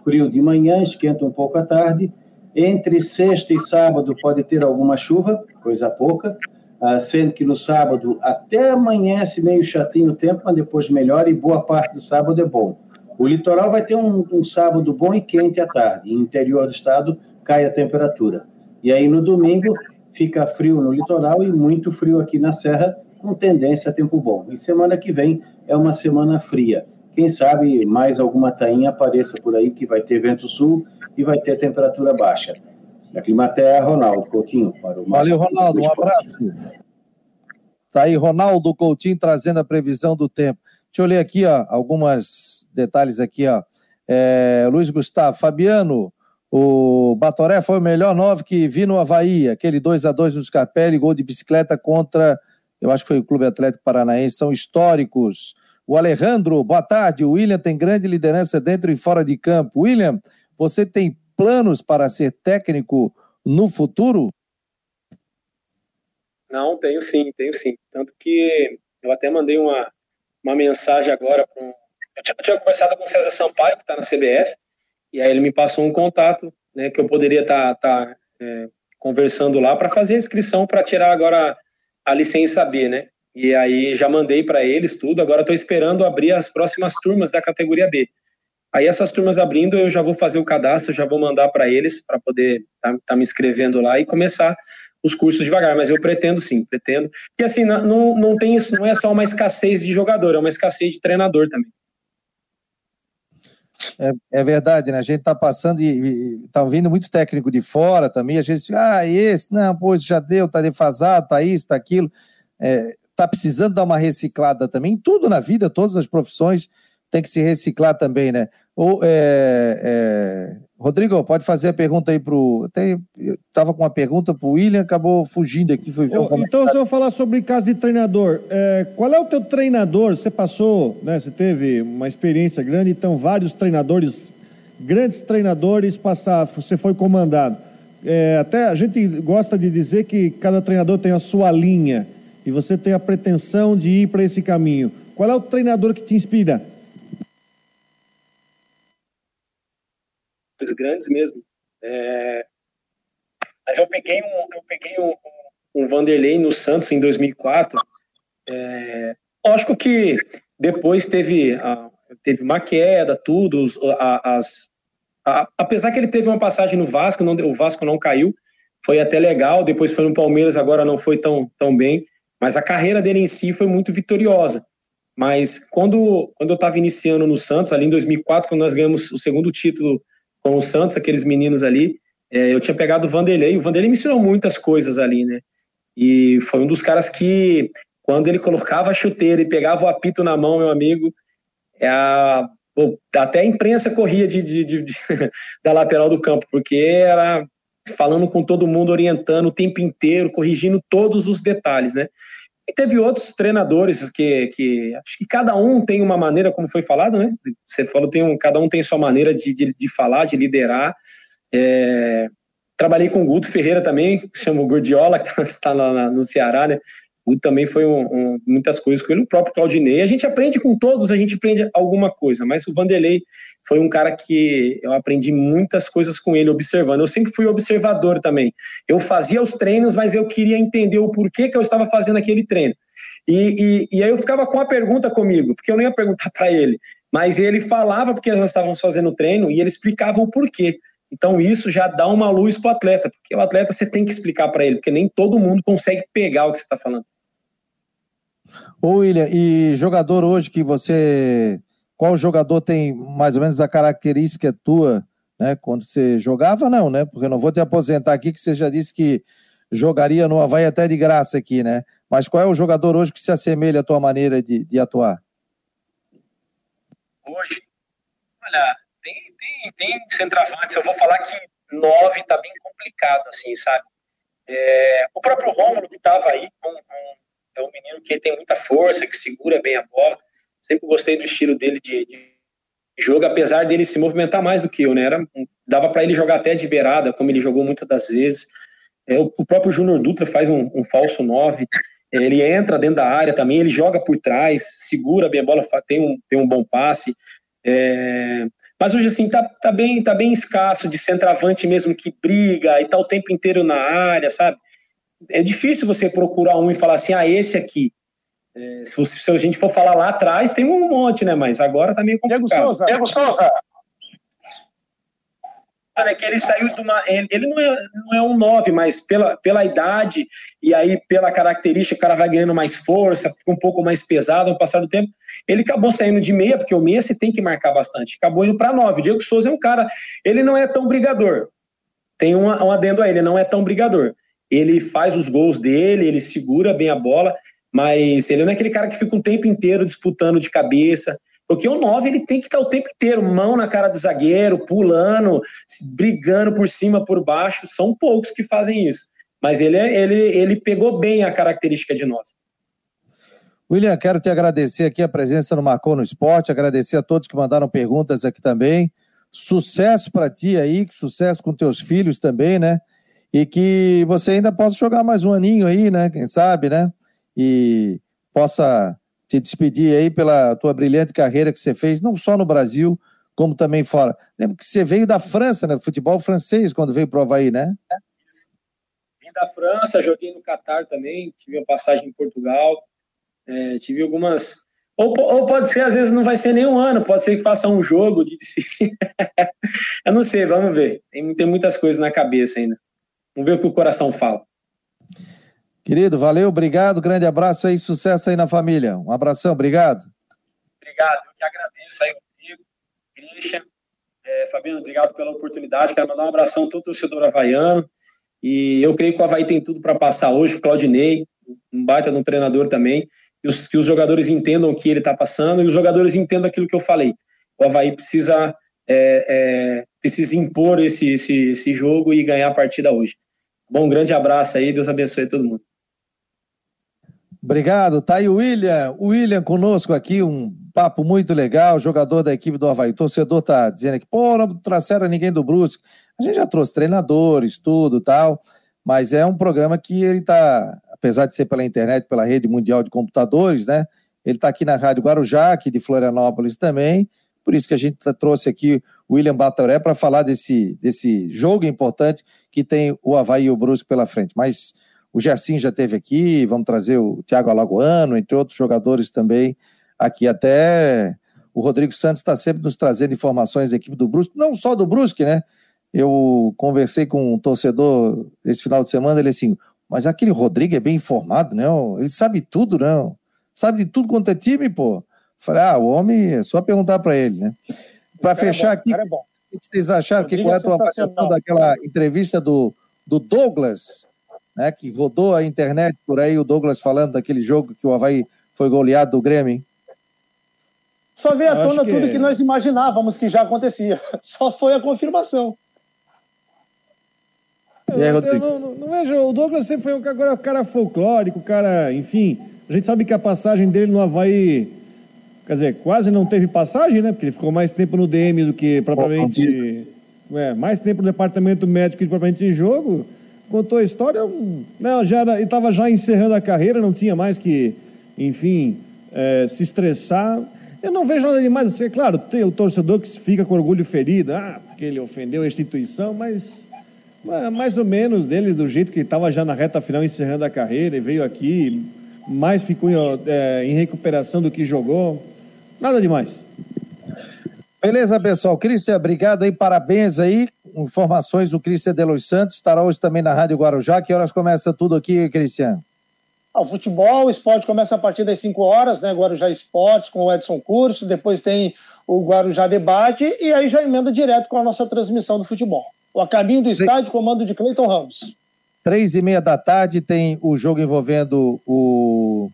frio de manhã, esquenta um pouco à tarde. Entre sexta e sábado pode ter alguma chuva, coisa pouca, uh, sendo que no sábado até amanhece meio chatinho o tempo, mas depois melhora e boa parte do sábado é bom. O litoral vai ter um, um sábado bom e quente à tarde. Interior do estado cai a temperatura. E aí no domingo fica frio no litoral e muito frio aqui na serra, com tendência a tempo bom. E semana que vem é uma semana fria. Quem sabe mais alguma tainha apareça por aí, que vai ter vento sul e vai ter temperatura baixa. Da Climaterra, Ronaldo Coutinho. Para o Valeu, Ronaldo. Um abraço. Tá aí, Ronaldo Coutinho trazendo a previsão do tempo. Deixa eu ler aqui, ó, alguns detalhes aqui, ó. É, Luiz Gustavo, Fabiano, o Batoré foi o melhor nove que vi no Havaí, aquele 2 a 2 no Scarpelli, gol de bicicleta contra eu acho que foi o Clube Atlético Paranaense, são históricos. O Alejandro, boa tarde. O William tem grande liderança dentro e fora de campo. William, você tem planos para ser técnico no futuro? Não, tenho sim, tenho sim. Tanto que eu até mandei uma, uma mensagem agora para um. Eu tinha, eu tinha, conversado com o César Sampaio, que está na CBF, e aí ele me passou um contato, né, que eu poderia estar tá, tá, é, conversando lá para fazer a inscrição para tirar agora a licença B, né? E aí já mandei para eles tudo, agora estou esperando abrir as próximas turmas da categoria B. Aí essas turmas abrindo, eu já vou fazer o cadastro, já vou mandar para eles para poder estar tá, tá me inscrevendo lá e começar os cursos devagar, mas eu pretendo sim, pretendo. Porque assim, não, não tem isso, não é só uma escassez de jogador, é uma escassez de treinador também. É, é, verdade, né? A gente tá passando e, e tá vindo muito técnico de fora também. A gente fica, ah, esse, não, pô, já deu, tá defasado, tá isso, tá aquilo. É, tá precisando dar uma reciclada também. Tudo na vida, todas as profissões tem que se reciclar também, né? Ou, é, é... Rodrigo, pode fazer a pergunta aí pro. Até estava com uma pergunta pro William, acabou fugindo aqui. Foi ver um então, se eu falar sobre caso de treinador, é, qual é o teu treinador? Você passou, né? Você teve uma experiência grande, então vários treinadores grandes treinadores passar, você foi comandado. É, até a gente gosta de dizer que cada treinador tem a sua linha e você tem a pretensão de ir para esse caminho. Qual é o treinador que te inspira? Os grandes mesmo. É... Mas eu peguei um, eu peguei um, um Vanderlei no Santos em 2004. É... Lógico que depois teve, a, teve uma queda, tudo, as, a, apesar que ele teve uma passagem no Vasco, não, o Vasco não caiu, foi até legal, depois foi no Palmeiras, agora não foi tão, tão bem, mas a carreira dele em si foi muito vitoriosa. Mas quando, quando eu estava iniciando no Santos, ali em 2004, quando nós ganhamos o segundo título com o Santos, aqueles meninos ali, é, eu tinha pegado o Vanderlei, o Vanderlei me ensinou muitas coisas ali, né? E foi um dos caras que, quando ele colocava a chuteira e pegava o apito na mão, meu amigo, é a, até a imprensa corria de, de, de, de [LAUGHS] da lateral do campo, porque era falando com todo mundo, orientando o tempo inteiro, corrigindo todos os detalhes, né? E teve outros treinadores que, que acho que cada um tem uma maneira, como foi falado, né? Você falou, tem um, cada um tem sua maneira de, de, de falar, de liderar. É, trabalhei com o Guto Ferreira também, que chama o Gordiola, [LAUGHS] que está lá no Ceará, né? Também foi um, um, muitas coisas com ele, o próprio Claudinei. A gente aprende com todos, a gente aprende alguma coisa, mas o Vanderlei foi um cara que eu aprendi muitas coisas com ele, observando. Eu sempre fui observador também. Eu fazia os treinos, mas eu queria entender o porquê que eu estava fazendo aquele treino. E, e, e aí eu ficava com a pergunta comigo, porque eu não ia perguntar [LAUGHS] para ele, mas ele falava porque nós estávamos fazendo o treino e ele explicava o porquê. Então isso já dá uma luz para o atleta, porque o atleta você tem que explicar para ele, porque nem todo mundo consegue pegar o que você está falando. Ô William, e jogador hoje que você. Qual jogador tem mais ou menos a característica tua, né? Quando você jogava, não, né? Porque não vou te aposentar aqui, que você já disse que jogaria no Havaí até de graça aqui, né? Mas qual é o jogador hoje que se assemelha à tua maneira de, de atuar? Hoje, olha, tem, tem, tem centroavantes, eu vou falar que nove tá bem complicado, assim, sabe? É, o próprio Rômulo que estava aí, um, um é um menino que tem muita força, que segura bem a bola. Sempre gostei do estilo dele de, de jogo, apesar dele se movimentar mais do que eu, né? Era, dava para ele jogar até de beirada, como ele jogou muitas das vezes. É, o, o, próprio Júnior Dutra faz um, um falso 9. É, ele entra dentro da área também, ele joga por trás, segura bem a bola, tem um, tem um bom passe. É, mas hoje, assim, tá, tá, bem, tá bem escasso de centroavante mesmo que briga e tá o tempo inteiro na área, sabe? É difícil você procurar um e falar assim, ah, esse aqui. É, se, você, se, a gente for falar lá atrás, tem um monte, né? Mas agora tá meio complicado. Diego Souza. Diego Souza. É que ele saiu de uma. Ele não é, não é um 9, mas pela, pela idade e aí pela característica, o cara vai ganhando mais força, fica um pouco mais pesado no passar do tempo. Ele acabou saindo de meia, porque o meia você tem que marcar bastante. Acabou indo para 9. Diego Souza é um cara. Ele não é tão brigador. Tem um, um adendo a ele, não é tão brigador ele faz os gols dele, ele segura bem a bola, mas ele não é aquele cara que fica o tempo inteiro disputando de cabeça. Porque o 9 ele tem que estar o tempo inteiro, mão na cara do zagueiro, pulando, brigando por cima, por baixo. São poucos que fazem isso. Mas ele, é, ele, ele pegou bem a característica de 9. William, quero te agradecer aqui a presença no Marcou no Esporte, agradecer a todos que mandaram perguntas aqui também. Sucesso para ti aí, sucesso com teus filhos também, né? E que você ainda possa jogar mais um aninho aí, né? Quem sabe, né? E possa se despedir aí pela tua brilhante carreira que você fez, não só no Brasil, como também fora. Lembro que você veio da França, né? Futebol francês, quando veio para o Havaí, né? Vim da França, joguei no Catar também, tive uma passagem em Portugal, é, tive algumas. Ou, ou, pode ser, às vezes não vai ser nem um ano, pode ser que faça um jogo de [LAUGHS] Eu não sei, vamos ver. Tem, tem muitas coisas na cabeça ainda. Vamos ver o que o coração fala. Querido, valeu, obrigado, grande abraço aí, sucesso aí na família. Um abração, obrigado. Obrigado, eu que agradeço aí, Rodrigo, Christian, é, Fabiano, obrigado pela oportunidade. Quero mandar um abração a todo torcedor havaiano. E eu creio que o Havaí tem tudo para passar hoje, o Claudinei, um baita de um treinador também, e os, que os jogadores entendam o que ele está passando e os jogadores entendam aquilo que eu falei. O Havaí precisa, é, é, precisa impor esse, esse, esse jogo e ganhar a partida hoje. Bom, um grande abraço aí, Deus abençoe todo mundo. Obrigado, tá aí o William, o William conosco aqui, um papo muito legal, jogador da equipe do Havaí. O torcedor tá dizendo aqui, pô, não trouxeram ninguém do Brusque. A gente já trouxe treinadores, tudo tal, mas é um programa que ele tá, apesar de ser pela internet, pela rede mundial de computadores, né? Ele está aqui na Rádio Guarujá, aqui de Florianópolis também, por isso que a gente trouxe aqui William Batoré para falar desse, desse jogo importante que tem o Havaí e o Brusque pela frente. Mas o Gersin já teve aqui, vamos trazer o Thiago Alagoano, entre outros jogadores também aqui. Até o Rodrigo Santos está sempre nos trazendo informações da equipe do Brusque, não só do Brusque, né? Eu conversei com um torcedor esse final de semana, ele assim, mas aquele Rodrigo é bem informado, né? Ele sabe tudo, não? Sabe de tudo quanto é time, pô. Falei, ah, o homem, é só perguntar para ele, né? Para fechar é bom, aqui, é o que vocês acharam? Que, qual é a tua avaliação daquela entrevista do, do Douglas, né? Que rodou a internet por aí, o Douglas falando daquele jogo que o Havaí foi goleado do Grêmio, hein? Só veio à tona que... tudo que nós imaginávamos que já acontecia. [LAUGHS] Só foi a confirmação. Eu, aí, eu não, não, não, vejo, o Douglas sempre foi um cara, um cara folclórico, um cara, enfim. A gente sabe que a passagem dele no Havaí Quer dizer, quase não teve passagem, né? Porque ele ficou mais tempo no DM do que propriamente. É, mais tempo no departamento médico do que propriamente em jogo. Contou a história. Não, já era, ele estava já encerrando a carreira, não tinha mais que, enfim, é, se estressar. Eu não vejo nada demais. Assim, é claro, tem o torcedor que fica com orgulho ferido, ah, porque ele ofendeu a instituição, mas mais ou menos dele, do jeito que ele estava já na reta final encerrando a carreira e veio aqui, mais ficou é, em recuperação do que jogou. Nada demais. Beleza, pessoal. Cristian, obrigado aí, parabéns aí. Informações do Cristian de Los Santos. Estará hoje também na Rádio Guarujá. Que horas começa tudo aqui, Cristian? Ah, o futebol, o esporte começa a partir das 5 horas, né? Guarujá Esportes com o Edson Curso, depois tem o Guarujá Debate e aí já emenda direto com a nossa transmissão do futebol. O A Caminho do Estádio, comando de Cleiton Ramos. Três e meia da tarde tem o jogo envolvendo o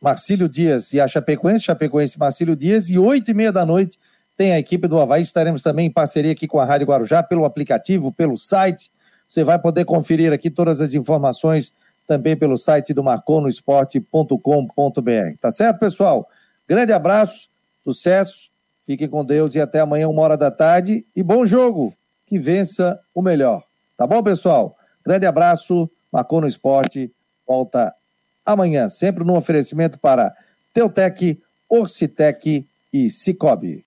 Marcílio Dias e a Chapecoense, Chapecoense e Marcílio Dias, e oito e meia da noite tem a equipe do Havaí, estaremos também em parceria aqui com a Rádio Guarujá, pelo aplicativo, pelo site, você vai poder conferir aqui todas as informações também pelo site do marconosport.com.br, tá certo, pessoal? Grande abraço, sucesso, fiquem com Deus e até amanhã, uma hora da tarde, e bom jogo, que vença o melhor, tá bom, pessoal? Grande abraço, Marcou no Esporte, volta amanhã, sempre no oferecimento para Teutec, Orcitec e Cicobi.